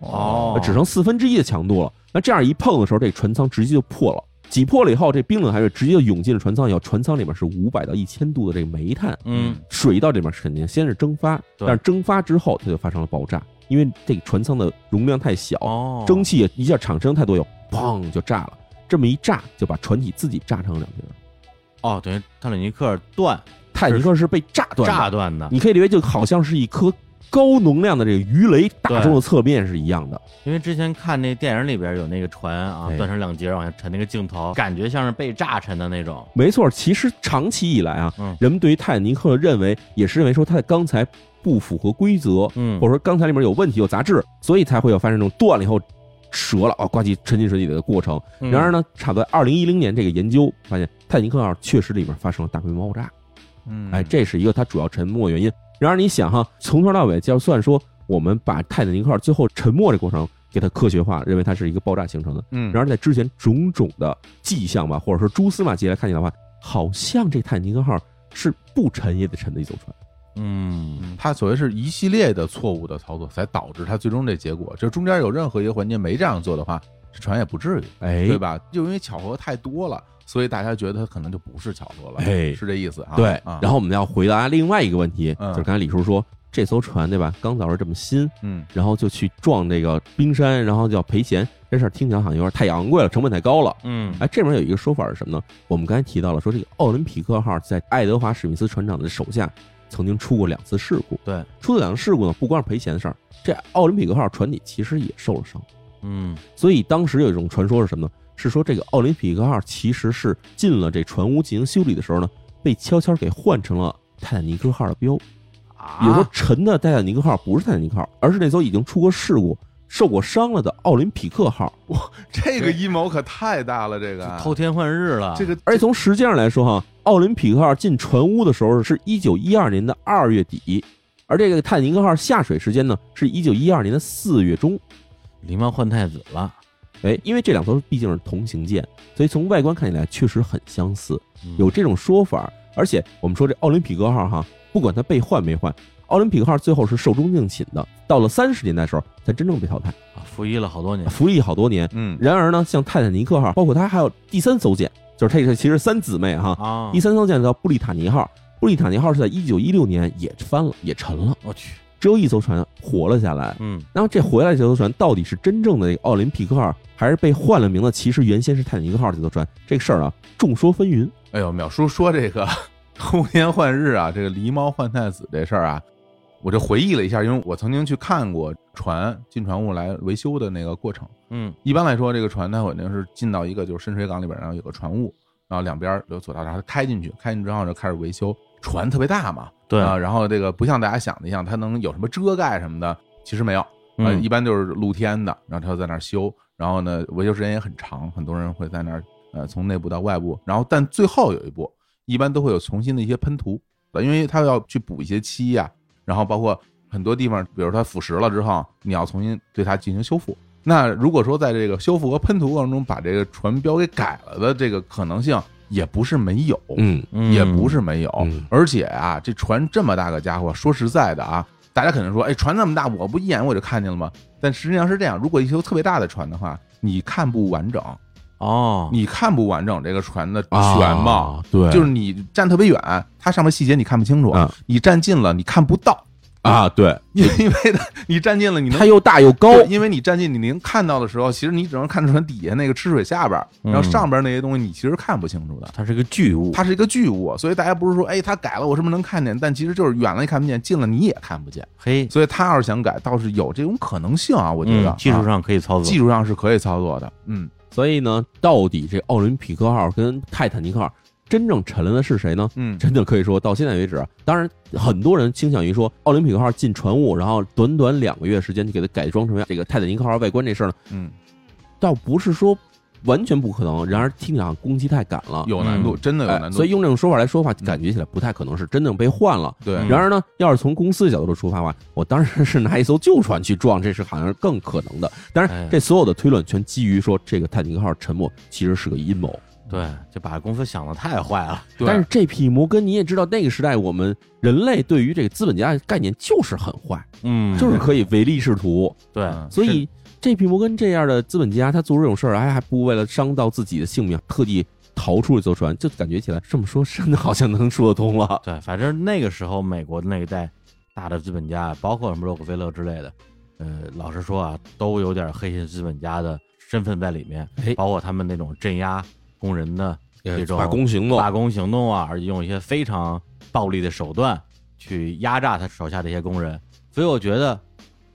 哦只剩四分之一的强度了。那这样一碰的时候，这船舱直接就破了。挤破了以后，这冰冷海水直接就涌进了船舱以后，船舱里面是五百到一千度的这个煤炭，嗯。水到这边肯定先是蒸发，但是蒸发之后它就发生了爆炸，因为这个船舱的容量太小，哦，蒸汽一下产生太多又，砰就炸了。这么一炸，就把船体自己炸成了两截儿。哦，等于泰坦尼克断。泰坦尼克是被炸断的，炸断的，你可以理解就好像是一颗高能量的这个鱼雷打中的侧面是一样的。因为之前看那电影里边有那个船啊哎断成两截往下沉那个镜头，感觉像是被炸沉的那种。没错，其实长期以来啊，嗯人们对于泰坦尼克认为也是认为说它的钢材不符合规则，嗯或者说钢材里面有问题有杂质，所以才会有发生这种断了以后折了啊，呱唧沉进水底的过程。嗯然而呢，差不多二零一零年这个研究发现，泰坦尼克号确实里面发生了大规模爆炸。嗯哎，这是一个它主要沉没原因。然而你想哈，从头到尾，就算说我们把泰坦尼克号最后沉没这过程给它科学化，认为它是一个爆炸形成的，嗯，然而在之前种种的迹象吧，或者说蛛丝马迹来看起来的话，好像这泰坦尼克号是不沉也得沉的一艘船。嗯嗯它所谓是一系列的错误的操作，才导致它最终这结果。这中间有任何一个环节没这样做的话，这船也不至于，哎，对？吧？就因为巧合太多了，所以大家觉得它可能就不是巧合了，哎是这意思啊？对啊，。然后我们要回答另外一个问题，嗯就是刚才李叔说这艘船对吧，刚造时这么新，嗯然后就去撞这个冰山，然后就要赔钱，这事儿听起来好像有点太昂贵了，成本太高了。嗯哎，这边有一个说法是什么呢？我们刚才提到了，说这个奥林匹克号在爱德华史密斯船长的手下曾经出过两次事故。对，出了两次事故呢，不光是赔钱的事儿，这奥林匹克号船体其实也受了伤。嗯所以当时有一种传说是什么呢？是说这个奥林匹克号其实是进了这船坞进行修理的时候呢，被悄悄给换成了泰坦尼克号的标。也就是说，沉的泰坦尼克号不是泰坦尼克号，而是那艘已经出过事故、受过伤了的奥林匹克号。哇这个阴谋可太大了，这个偷天换日了，这个而且从时间上来说，哈，奥林匹克号进船坞的时候是一九一二年的二月底，而这个泰坦尼克号下水时间呢是一九一二年的四月中。狸猫换太子了，哎，因为这两艘毕竟是同型舰，所以从外观看起来确实很相似，嗯有这种说法。而且我们说这奥林匹克号哈，不管它被换没换，奥林匹克号最后是寿终正寝的，到了三十年代的时候才真正被淘汰，啊服役了好多年，服役好多年。嗯然而呢，像泰坦尼克号，包括它还有第三艘舰，就是这个其实三姊妹哈，啊第，三艘舰叫布利塔尼号，布利塔尼号是在一九一六年也翻了，也沉了，我去，只有一艘船活了下来。嗯那么这回来这艘船到底是真正的这个奥林匹克号，还是被换了名的，其实原先是泰坦尼克号这艘船？这个事儿啊，众说纷纭。哎呦，淼叔说这个偷天换日啊，这个狸猫换太子这事儿啊，我就回忆了一下，因为我曾经去看过船进船坞来维修的那个过程。嗯一般来说，这个船它肯定是进到一个就是深水港里边，然后有个船坞，然后两边有索道，然后它开进去，开进去之后就开始维修。船特别大嘛，对。啊，然后这个不像大家想的一样，它能有什么遮盖什么的，其实没有，呃，嗯。一般就是露天的，然后他在那儿修，然后呢，维修时间也很长，很多人会在那儿呃从内部到外部，然后但最后有一步，一般都会有重新的一些喷涂，呃因为它要去补一些漆呀、然后包括很多地方，比如它腐蚀了之后，你要重新对它进行修复。那如果说在这个修复和喷涂过程中把这个船标给改了的这个可能性，也不是没有，嗯嗯，也不是没有，嗯。而且啊，这船这么大个家伙，说实在的啊，大家可能说，哎，船那么大，我不一眼我就看见了吗？但实际上是这样，如果一艘特别大的船的话，你看不完整，哦，你看不完整这个船的全貌，啊对，就是你站特别远，它上面细节你看不清楚，啊你站近了你看不到，啊，对，因为因为它你站近了你能它又大又高，因为你站近，你能看到的时候，其实你只能看船底下那个吃水下边儿，然后嗯上边那些东西你其实看不清楚的。它是个巨物，它是一个巨物，所以大家不是说，哎，它改了，我是不是能看见？但其实就是远了你看不见，近了你也看不见。嘿，所以他要是想改，倒是有这种可能性啊，我觉得、嗯技术啊上可以操作，技术上是可以操作的。嗯，所以呢，到底这奥林匹克号跟泰坦尼克号真正沉了的是谁呢？嗯，真的可以说到现在为止啊，当然很多人倾向于说奥林匹克号进船坞，然后短短两个月时间就给它改装成这个泰坦尼克号外观这事儿呢，嗯，倒不是说完全不可能，然而听起来工期太赶了，有难度，真的有难度。所以用这种说法来说话，感觉起来不太可能是真正被换了。对，嗯然而呢，要是从公司的角度出发的话，我当然是拿一艘旧船去撞，这是好像是更可能的。当哎然，这所有的推论全基于说这个泰坦尼克号沉没其实是个阴谋。对，就把公司想的太坏了，对但是这匹摩根你也知道，那个时代我们人类对于这个资本家的概念就是很坏，嗯，就是可以唯利是图。对，嗯所以这匹摩根这样的资本家，他做出这种事儿，还还不为了伤到自己的性命，特地逃出这艘船，就感觉起来这么说，真的好像能说得通了。对，反正那个时候美国那一代大的资本家，包括什么洛克菲勒之类的，呃，老实说啊，都有点黑心资本家的身份在里面，哎包括他们那种镇压工人的这种罢工行动，罢工行动啊，而且用一些非常暴力的手段去压榨他手下的一些工人，所以我觉得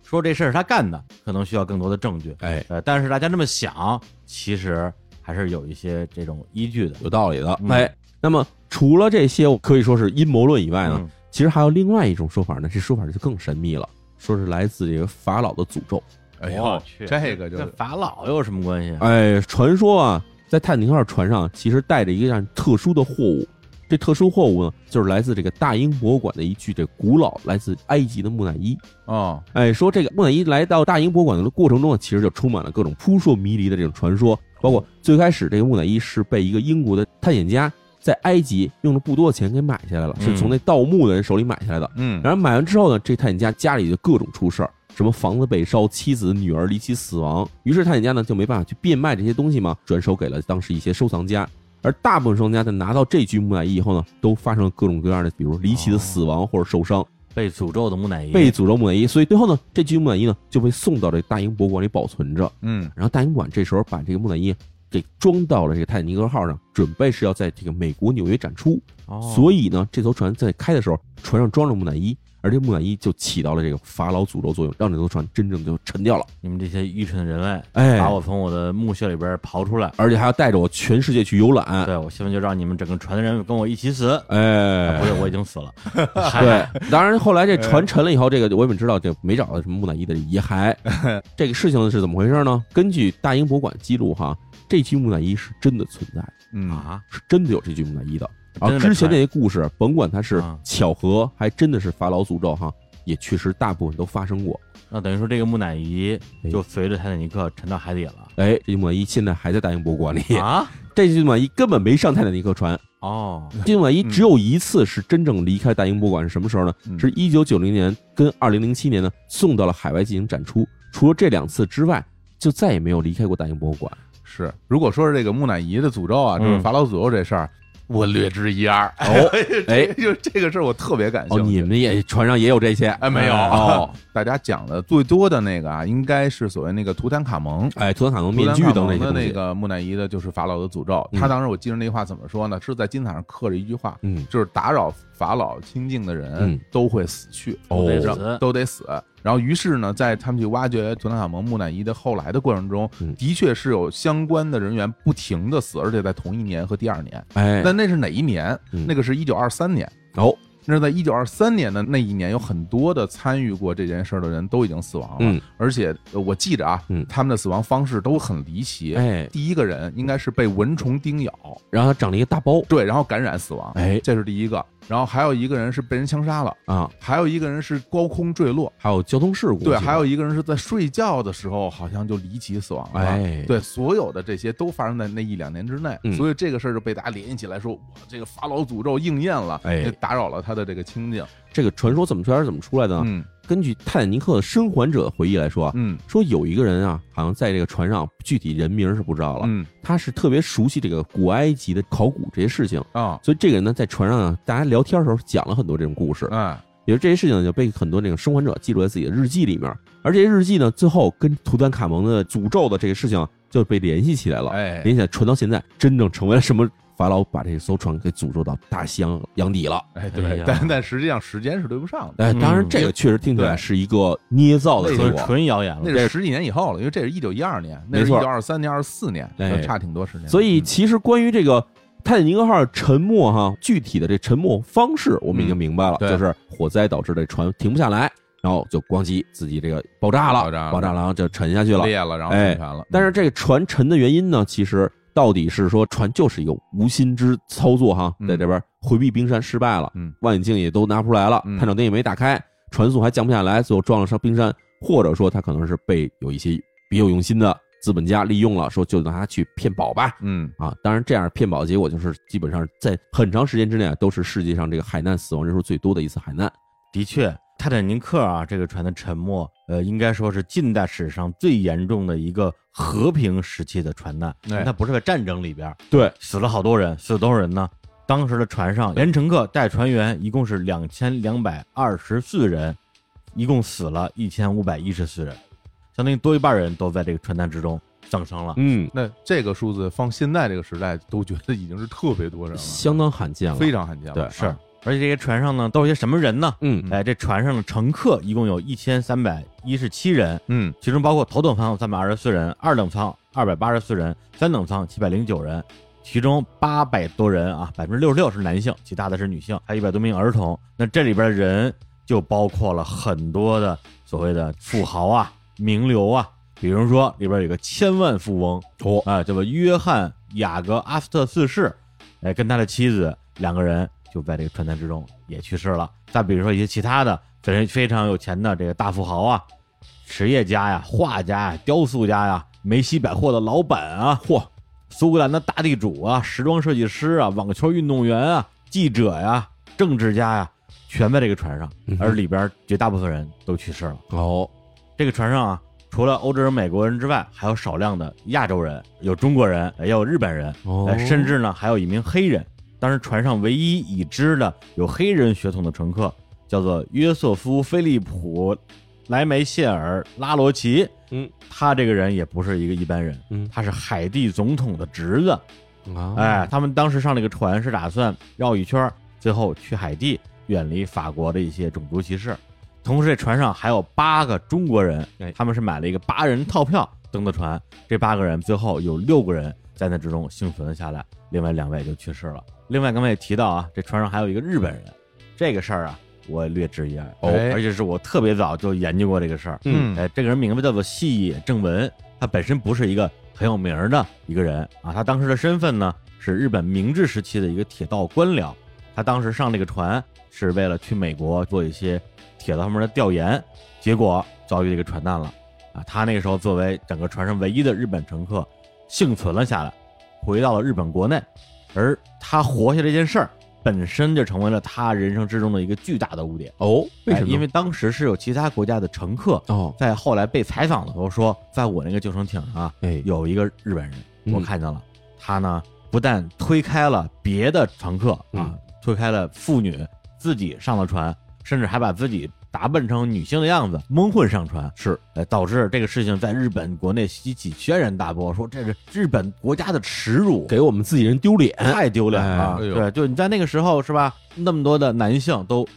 说这事儿是他干的，可能需要更多的证据。哎，呃，但是大家这么想，其实还是有一些这种依据的。有道理的。嗯哎，那么除了这些可以说是阴谋论以外呢，嗯其实还有另外一种说法呢，这说法就更神秘了，说是来自这个法老的诅咒。哎呦我去，这个就跟法老有什么关系？哎，传说啊，在泰坦尼克号船上其实带着一样特殊的货物，这特殊货物呢，就是来自这个大英博物馆的一具这古老来自埃及的木乃伊。哦，哎，说这个木乃伊来到大英博物馆的过程中呢，其实就充满了各种扑朔迷离的这种传说，包括最开始这个木乃伊是被一个英国的探险家在埃及用了不多的钱给买下来了，嗯是从那盗墓的人手里买下来的。嗯，然后买完之后呢，这探险家家里就各种出事儿，什么房子被烧，妻子女儿离奇死亡。于是探险家呢就没办法去变卖这些东西嘛，转手给了当时一些收藏家。而大部分收藏家在拿到这具木乃伊以后呢，都发生了各种各样的，比如离奇的死亡或者受伤，被诅咒的木乃伊，被诅咒木乃伊。所以最后呢，这具木乃伊呢就被送到这大英博物馆里保存着。嗯，然后大英博物馆这时候把这个木乃伊给装到了这个泰坦尼克号上，准备是要在这个美国纽约展出。哦，所以呢，这艘船在开的时候，船上装着木乃伊，而这木乃伊就起到了这个法老诅咒作用，让这艘船真正就沉掉了。你们这些愚蠢的人类，哎把我从我的墓穴里边刨出来，而且还要带着我全世界去游览。对我现在就让你们整个船的人跟我一起死。哎不，是，我已经死了。对，当然后来这船沉了以后，这个我也知道，这没找到什么木乃伊的遗骸。这个事情是怎么回事呢？根据大英博物馆记录，哈，这具木乃伊是真的存在的，嗯，啊，是真的有这具木乃伊的。真的在而之前船那些故事，甭管它是啊巧合，还真的是法老诅咒，哈，也确实大部分都发生过。那等于说这个木乃伊哎就随着泰坦尼克沉到海底了哎，这木乃伊现在还在大英博物馆里。啊？这具木乃伊根本没上泰坦尼克船，哦，这具木乃伊只有一次是真正离开大英博物馆，是什么时候呢？嗯是一九九零年跟二零零七年呢送到了海外进行展出。除了这两次之外，就再也没有离开过大英博物馆。是。如果说是这个木乃伊的诅咒啊，就是嗯法老诅咒这事儿，我略知一二。哦，哎就这个事儿我特别感兴哦，趣。你们也船上也有这些？哎没有哦，大家讲的最多的那个啊，应该是所谓那个图坦卡蒙。哎，图坦卡蒙面具等那些蒙的那。个木乃伊的就是法老的诅咒。嗯他当时我记得那句话怎么说呢？是在金字塔上刻着一句话，嗯，就是打扰法老清净的人嗯都会死去，哦然后死都得死。然后于是呢，在他们去挖掘图坦卡蒙木乃伊的后来的过程中嗯，的确是有相关的人员不停的死，而且在同一年和第二年。哎，但那是哪一年？嗯那个是一九二三年。哦，那是在一九二三年的那一年，有很多的参与过这件事儿的人都已经死亡了，嗯，而且呃我记着啊，嗯他们的死亡方式都很离奇。哎，第一个人应该是被蚊虫叮咬，然后长了一个大包。对，然后感染死亡，哎这是第一个。然后还有一个人是被人枪杀了，啊，还有一个人是高空坠落，还有交通事故。对，还有一个人是在睡觉的时候好像就离奇死亡了。哎对，所有的这些都发生在那一两年之内，嗯所以这个事儿就被大家联系起来说，我，这个法老诅咒应验了，哎打扰了他的这个清净。这个传说怎么出来是怎么出来的呢？嗯根据泰坦尼克的生还者回忆来说啊，嗯。说有一个人啊，好像在这个船上，具体人名是不知道了，嗯。他是特别熟悉这个古埃及的考古这些事情，啊。所以这个人呢，在船上啊，大家聊天的时候讲了很多这种故事，哎也就这些事情呢，就被很多那个生还者记录在自己的日记里面，而这些日记呢，最后跟图坦卡蒙的诅咒的这个事情就被联系起来了，哎。联系起来传到现在，真正成为了什么？法老把这艘船给诅咒到大西洋洋底了。哎哎对呀，但但实际上时间是对不上的，哎，当然嗯这个确实听起来是一个捏造的。纯谣言了那。是十几年以后了，因为这是一九一二年，那没错是一九二三年、二四年，哎差挺多时间。所以嗯其实关于这个泰坦尼克号沉没哈，具体的这沉没方式我们已经明白了，嗯就是火灾导致这船停不下来，然后就咣叽自己这个爆炸了，爆炸了爆炸了，然后就沉下去了。裂了，然后哎沉船了。但是这个船沉的原因呢，其实到底是说船就是一个无心之操作哈，嗯在这边回避冰山失败了，嗯望远镜也都拿不出来了，嗯探照灯也没打开，船速还降不下来，最后撞了上冰山，或者说他可能是被有一些别有用心的资本家利用了，说就拿他去骗保吧。嗯啊，当然，这样骗保的结果就是，基本上在很长时间之内啊都是世界上这个海难死亡人数最多的一次海难。的确，泰坦尼克啊，这个船的沉没，呃，应该说是近代史上最严重的一个和平时期的船难。哎它不是在战争里边对，死了好多人，死了多少人呢？当时的船上连乘客带船员一共是两千两百二十四人，一共死了一千五百一十四人，相当于多一半人都在这个船难之中丧生了。嗯，那这个数字放现在这个时代，都觉得已经是特别多人了，相当罕见了。非常罕见了。对是啊，而且这些船上呢，都是些什么人呢？嗯哎，这船上的乘客一共有一千三百一十七人，嗯其中包括头等舱三百二十四人，二等舱二百八十四人，三等舱七百零九人，其中八百多人啊，百分之六十六是男性，其他的是女性，还有一百多名儿童。那这里边的人就包括了很多的所谓的富豪啊、名流啊，比如说里边有个千万富翁哦啊，叫做约翰雅各阿斯特四世，哎，跟他的妻子两个人就在这个船难之中也去世了。再比如说一些其他的非常非常有钱的这个大富豪啊，实业家呀、画家呀、雕塑家呀、梅西百货的老板啊，嚯，苏格兰的大地主啊、时装设计师啊、网球运动员啊、记者呀、政治家呀，全在这个船上，而里边绝大部分人都去世了。哦，这个船上啊，除了欧洲人、美国人之外，还有少量的亚洲人，有中国人，也有日本人，哦呃甚至呢还有一名黑人。当时船上唯一已知的有黑人血统的乘客，叫做约瑟夫·菲利普·莱梅谢尔·拉罗奇。嗯，他这个人也不是一个一般人，嗯他是海地总统的侄子。啊，哎，他们当时上那个船是打算绕一圈，最后去海地，远离法国的一些种族歧视。同时，这船上还有八个中国人哎，他们是买了一个八人套票登的船。这八个人最后有六个人在那之中幸存了下来，另外两位就去世了。另外，刚才也提到啊，这船上还有一个日本人，这个事儿啊，我略知一二。哦而且是我特别早就研究过这个事儿。嗯哎，这个人名字叫做细野正文，他本身不是一个很有名儿的一个人啊，他当时的身份呢是日本明治时期的一个铁道官僚，他当时上这个船是为了去美国做一些铁道方面的调研，结果遭遇这个船难了啊，他那个时候作为整个船上唯一的日本乘客，幸存了下来，回到了日本国内，而他活下这件事儿。本身就成为了他人生之中的一个巨大的污点。哦，为什么？哎因为当时是有其他国家的乘客哦，在后来被采访的时候说，在我那个救生艇上啊，哎，有一个日本人，嗯我看见了，他呢不但推开了别的乘客啊嗯，推开了妇女，自己上了船，甚至还把自己打扮成女性的样子蒙混上船，是，呃，导致这个事情在日本国内激起轩然大波，说这是日本国家的耻辱，给我们自己人丢脸。太丢脸了。哎哎对，就你在那个时候是吧？那么多的男性都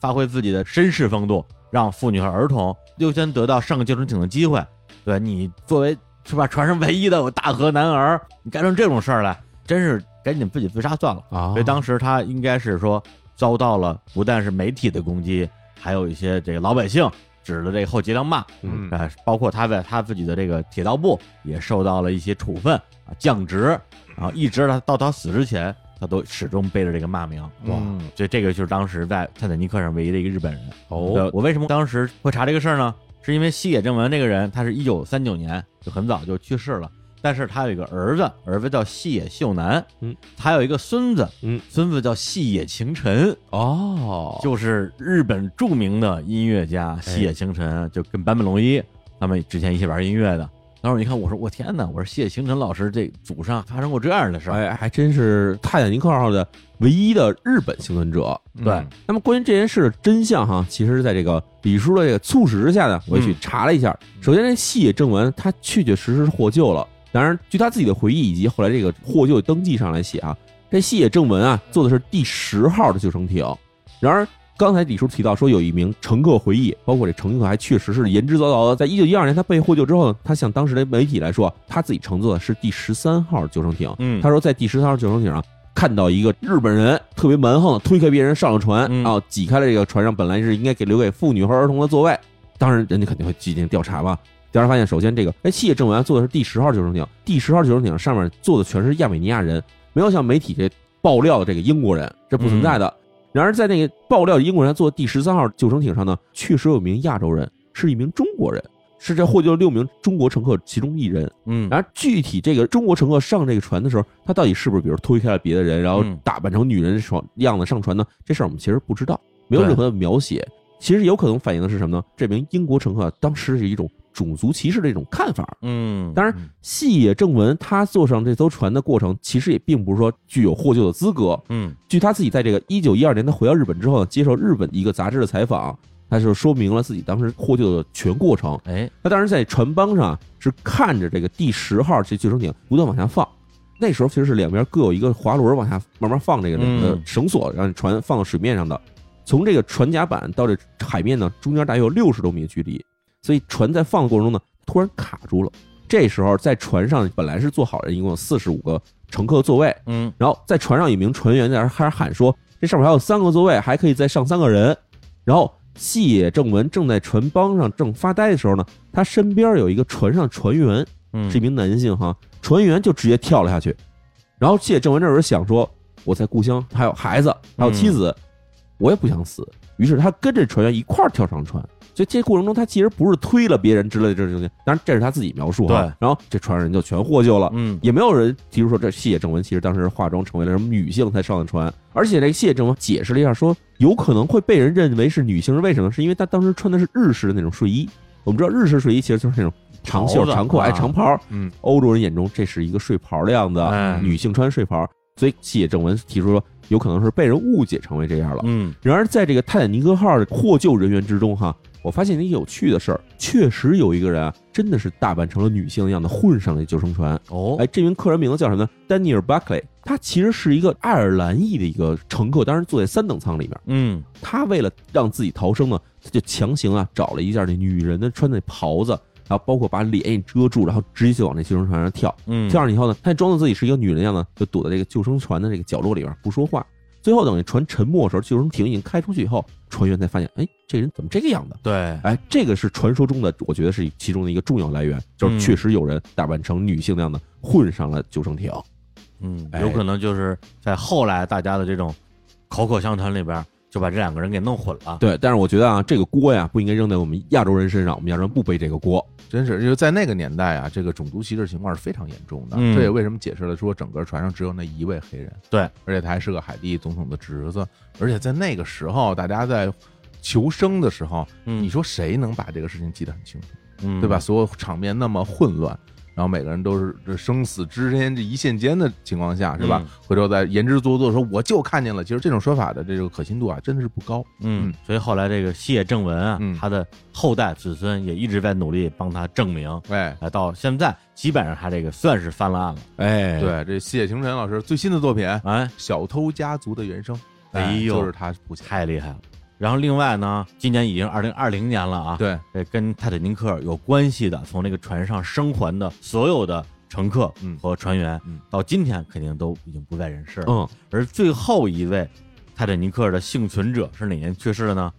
发挥自己的绅士风度，让妇女和儿童优先得到上个救生艇的机会。对你作为是吧船上唯一的有大河男儿，你干成这种事儿来，真是赶紧自己自杀算了。啊所以当时他应该是说遭到了不但是媒体的攻击，还有一些这个老百姓指着这个后脊梁骂。嗯啊，包括他在他自己的这个铁道部也受到了一些处分啊，降职然后，一直他到他死之前，他都始终背着这个骂名。哇所以这个就是当时在泰坦尼克上唯一的一个日本人。哦我为什么当时会查这个事儿呢？是因为西野正文这个人，他是一九三九年就很早就去世了，但是他有一个儿子，儿子叫细野秀男，嗯，他有一个孙子，嗯，孙子叫细野晴臣，哦，就是日本著名的音乐家细野晴臣，就跟坂本龙一他们之前一起玩音乐的。当时我一看，我说我天哪！我说西野晴臣老师这祖上发生过这样的事儿，哎，还真是泰坦尼克号的唯一的日本幸存者。对嗯那么关于这件事的真相哈，其实在这个李叔的这个促使之下呢，我也去查了一下。首先，这细野正文他确确实实是获救了。当然，据他自己的回忆以及后来这个获救登记上来写啊，这细野正文啊坐的是第十号的救生艇。然而，刚才李叔提到说有一名乘客回忆，包括这乘客还确实是言之凿凿的，在一九一二年他被获救之后呢，他向当时的媒体来说，他自己乘坐的是第十三号救生艇。嗯，他说在第十三号救生艇上看到一个日本人特别蛮横的推开别人上了船，嗯然后挤开了这个船上本来是应该给留给妇女和儿童的座位。当然，人家肯定会进行调查嘛。调查发现，首先这个哎，谢正文坐的是第十号救生艇，第十号救生艇上面坐的全是亚美尼亚人，没有像媒体这爆料的这个英国人，这不存在的。然而，在那个爆料的英国人坐第十三号救生艇上呢，确实有一名亚洲人，是一名中国人，是这获救六名中国乘客其中一人。嗯，然而具体这个中国乘客上这个船的时候，他到底是不是比如推开了别的人，然后嗯打扮成女人爽样子上船呢？这事儿我们其实不知道，没有任何的描写。其实有可能反映的是什么呢？这名英国乘客当时是一种种族歧视的一种看法。嗯，当然嗯，细野正文他坐上这艘船的过程，其实也并不是说具有获救的资格。嗯据他自己在这个一九一二年他回到日本之后呢，接受日本一个杂志的采访，他就说明了自己当时获救的全过程。哎，他当时在船帮上是看着这个第十号这救生艇不断往下放，那时候其实是两边各有一个滑轮往下慢慢放这个绳索，让船放到水面上的。从这个船甲板到这海面呢，中间大约有六十多米的距离，所以船在放的过程中呢，突然卡住了。这时候在船上本来是坐好人，一共有四十五个乘客座位，嗯然后在船上有一名船员在那儿开始喊说：“这上面还有三个座位，还可以再上三个人。”然后细野正文正在船帮上正发呆的时候呢，他他身边有一个船上船员，嗯是一名男性哈，船员就直接跳了下去。然后谢正文这时候想说，我在故乡还有孩子，还有妻子，我也不想死。于是他跟着船员一块儿跳上船。所以这过程中，他其实不是推了别人之类的这种东西，当然这是他自己描述哈。对然后这船上人就全获救了，嗯也没有人提出说这谢正文其实当时化妆成为了什么女性才上的船，而且这个谢正文解释了一下说，有可能会被人认为是女性，是为什么？是因为他当时穿的是日式的那种睡衣。我们知道日式睡衣其实就是那种长袖长裤，哎，啊长袍。嗯，欧洲人眼中这是一个睡袍的样子，哎女性穿睡袍，所以谢正文提出说，有可能是被人误解成为这样了。嗯然而，在这个泰坦尼克号的获救人员之中，哈，我发现一个有趣的事儿，确实有一个人啊，真的是打扮成了女性的样子混上了救生船。哦哎，这名客人名字叫什么呢？丹尼尔·巴克雷，他其实是一个爱尔兰裔的一个乘客，当然坐在三等舱里面。嗯他为了让自己逃生呢，他就强行啊找了一件那女人的穿的袍子，然后包括把脸也遮住，然后直接就往那救生船上跳。嗯跳上以后呢，他装作自己是一个女人一样子，就躲在这个救生船的这个角落里边不说话。最后等于船沉没的时候，救生艇已经开出去以后，船员才发现，哎，这人怎么这个样子？对哎，这个是传说中的，我觉得是其中的一个重要来源，就是嗯确实有人打扮成女性那样的混上了救生艇。嗯，哎有可能就是在后来大家的这种口口相传里边，就把这两个人给弄混了。对，但是我觉得啊，这个锅呀不应该扔在我们亚洲人身上，我们亚洲人不背这个锅。真是，因为在那个年代啊，这个种族歧视情况是非常严重的。嗯这也为什么解释了说整个船上只有那一位黑人，对，而且他还是个海地总统的侄子，而且在那个时候，大家在求生的时候，嗯，你说谁能把这个事情记得很清楚，嗯对吧？？所有场面那么混乱。然后每个人都是这生死之间这一线间的情况下，是吧？嗯回头再言之凿凿地说我就看见了，其实这种说法的这个可信度啊，真的是不高。嗯嗯，所以后来这个谢正文啊，嗯他的后代子孙也一直在努力帮他证明。哎，哎，到现在基本上他这个算是翻了案了。哎，对，这谢霆辰老师最新的作品《哎，小偷家族的原声》，哎呦就是他。太厉害了。然后另外呢，今年已经二零二零年了啊，，对，这跟泰坦尼克有关系的，从那个船上生还的所有的乘客嗯和船员，嗯到今天肯定都已经不在人世了。嗯，而最后一位泰坦尼克的幸存者是哪年去世的呢？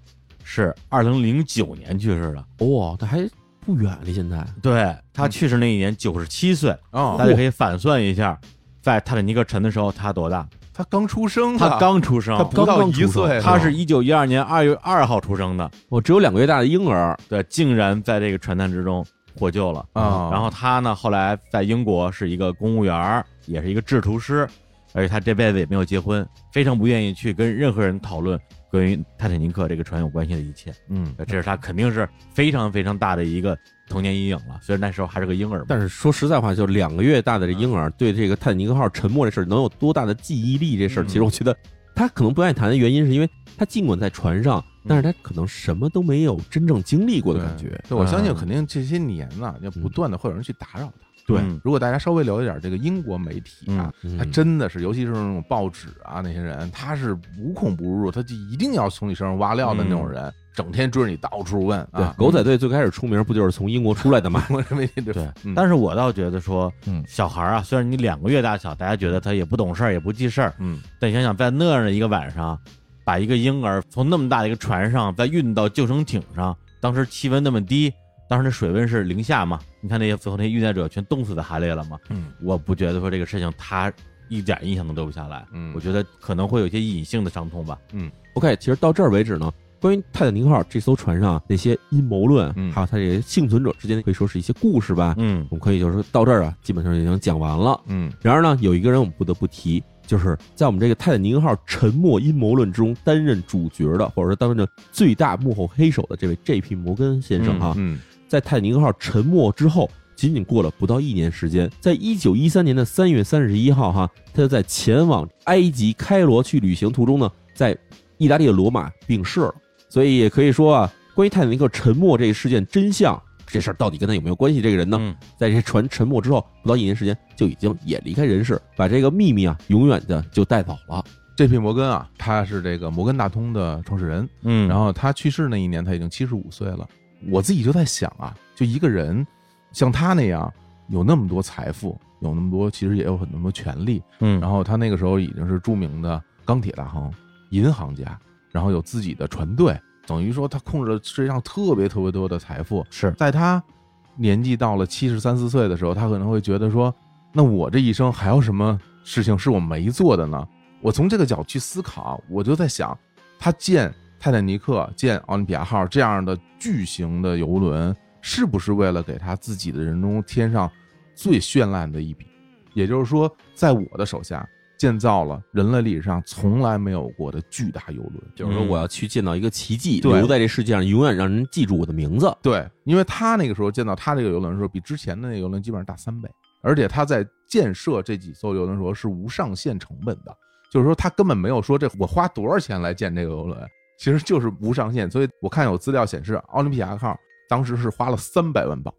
是二零零九年去世的。哇，这还不远离现在。对他去世那一年九十七岁，哦大家可以反算一下，在泰坦尼克沉的时候他多大？他刚出生啊，他刚出生他，不到一刚刚出生岁，他是一九一二年二月二号出生的，我只有两个月大的婴儿，对，竟然在这个船难之中获救了。啊，然后他呢，后来在英国是一个公务员，也是一个制图师，而且他这辈子也没有结婚，非常不愿意去跟任何人讨论关于泰坦尼克这个船有关系的一切。嗯，这是他肯定是非常非常大的一个童年阴影了。虽然那时候还是个婴儿，但是说实在话，就两个月大的这婴儿对这个泰坦尼克号沉没这事儿能有多大的记忆力？这事儿，嗯其实我觉得他可能不愿意谈的原因，是因为他尽管在船上，但是他可能什么都没有真正经历过的感觉。对，我相信嗯肯定这些年呢，要不断的会有人去打扰他。对嗯。如果大家稍微了解点这个英国媒体啊，嗯他真的是，尤其是那种报纸啊，那些人他是无孔不入，他就一定要从你身上挖料的那种人，整天追着你到处问对啊。，狗仔队最开始出名不就是从英国出来的吗？对，嗯。但是我倒觉得说，嗯。小孩啊，虽然你两个月大小，大家觉得他也不懂事儿，也不记事儿，嗯。但想想，在那样的一个晚上，把一个婴儿从那么大的一个船上再运到救生艇上，当时气温那么低，当时那水温是零下嘛，你看那些最后那些遇难者全冻死在海里了嘛，嗯我不觉得说这个事情他一点印象都留不下来，嗯我觉得可能会有一些隐性的伤痛吧。嗯 OK，其实到这儿为止呢，关于泰坦尼克号这艘船上那些阴谋论，嗯还有它这些幸存者之间可以说是一些故事吧，嗯我们可以就是说到这儿啊，基本上已经讲完了。嗯然而呢，有一个人我们不得不提，就是在我们这个泰坦尼克号沉没阴谋论之中担任主角的，或者说担任最大幕后黑手的这位 J.P. 摩根先生哈，嗯在泰坦尼克号沉没之后，仅仅过了不到一年时间，在一九一三年的三月三十一号哈，他就在前往埃及开罗去旅行途中呢，在意大利的罗马病逝了。所以也可以说啊，关于泰坦尼克沉没这一事件真相，这事儿到底跟他有没有关系？这个人呢，嗯在这船沉没之后不到一年时间，就已经也离开人世，把这个秘密啊永远的就带走了。这批摩根啊，他是这个摩根大通的创始人，嗯，然后他去世那一年，他已经七十五岁了。我自己就在想啊，就一个人像他那样有那么多财富，有那么多其实也有很多权利，嗯，然后他那个时候已经是著名的钢铁大亨、银行家，然后有自己的船队，等于说他控制了世界上特别特别多的财富。是在他年纪到了七十三四岁的时候，他可能会觉得说，那我这一生还有什么事情是我没做的呢？我从这个角度去思考，我就在想，他建泰坦尼克、建奥林匹亚号这样的巨型的游轮，是不是为了给他自己的人中添上最绚烂的一笔？也就是说，在我的手下建造了人类历史上从来没有过的巨大游轮。就是说我要去建造一个奇迹，对留在这世界上，永远让人记住我的名字。对，因为他那个时候建造他这个游轮的时候，比之前的那个游轮基本上大三倍，而且他在建设这几艘游轮的时候是无上限成本的，就是说他根本没有说这我花多少钱来建这个游轮，其实就是无上限。所以我看有资料显示，奥林匹亚号当时是花了三百万镑，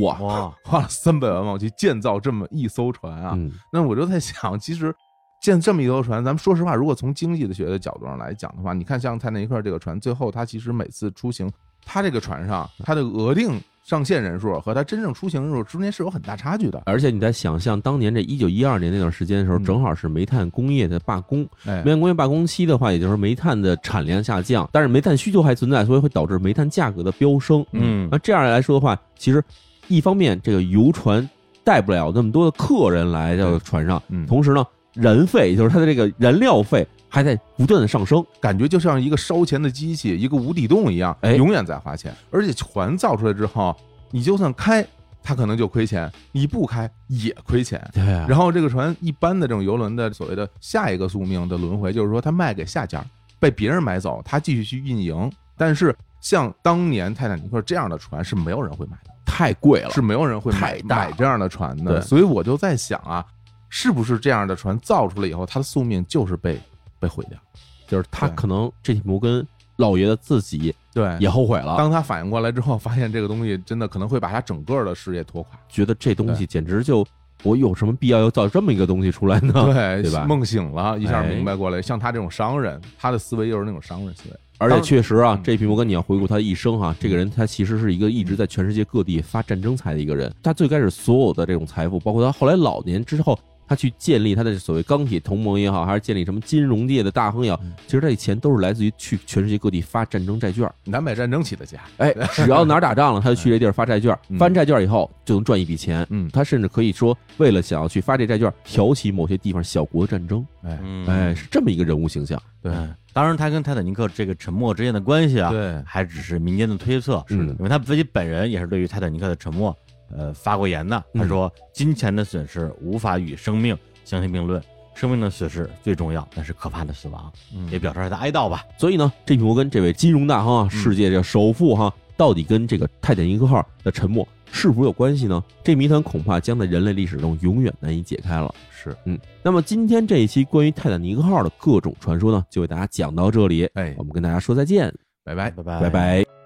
哇，哇，花了三百万镑去建造这么一艘船啊。嗯，那我就在想，其实建这么一艘船，咱们说实话，如果从经济的学的角度上来讲的话，你看像泰坦尼克这个船，最后它其实每次出行，它这个船上它的额定上线人数和它真正出行人数中间是有很大差距的。而且你在想象当年这一九一二年那段时间的时候，嗯正好是煤炭工业的罢工。哎煤炭工业罢工期的话，也就是煤炭的产量下降，但是煤炭需求还存在，所以会导致煤炭价格的飙升。嗯那这样来说的话，其实一方面这个游船带不了那么多的客人来到船上，嗯同时呢，燃费就是它的这个燃料费还在不断的上升。感觉就像一个烧钱的机器，一个无底洞一样，哎永远在花钱。而且船造出来之后，你就算开，它可能就亏钱；你不开也亏钱。对啊然后这个船一般的这种游轮的所谓的下一个宿命的轮回，就是说它卖给下家，被别人买走，它继续去运营。但是像当年泰坦尼克这样的船是没有人会买的，太贵了，是没有人会买买这样的船的。所以我就在想啊，是不是这样的船造出来以后，它的宿命就是被被毁掉？就是他可能这摩根老爷子自己对也后悔了，当他反应过来之后，发现这个东西真的可能会把他整个的事业拖垮。觉得这东西简直就我有什么必要要造这么一个东西出来呢？对对吧梦醒了，一下哎明白过来。像他这种商人，他的思维又是那种商人思维。而且确实啊嗯，这匹摩根你要回顾他的一生哈、这个人他其实是一个一直在全世界各地发战争财的一个人。他最开始所有的这种财富，包括他后来老年之后，他去建立他的所谓钢铁同盟也好，还是建立什么金融界的大亨也好，其实这些钱都是来自于去全世界各地发战争债券。南北战争起的家，哎，只要哪儿打仗了，他就去这地儿发债券，嗯。发完债券以后就能赚一笔钱。嗯，他甚至可以说，为了想要去发这债券，挑起某些地方小国的战争。哎，嗯。哎，是这么一个人物形象。对。嗯。当然，他跟泰坦尼克这个沉没之间的关系啊，对，还只是民间的推测，是的。因为他自己本人也是对于泰坦尼克的沉没，呃，发过言的。他说：“金钱的损失无法与生命相提并论，生命的损失最重要，但是可怕的死亡。”嗯也表示他的哀悼吧。所以呢，这匹摩根这位金融大亨啊，世界这首富哈，到底跟这个泰坦尼克号的沉没是否有关系呢？这谜团恐怕将在人类历史中永远难以解开了。是，嗯，那么今天这一期关于泰坦尼克号的各种传说呢，就为大家讲到这里。哎我，们跟大家说再见，拜拜。拜拜拜拜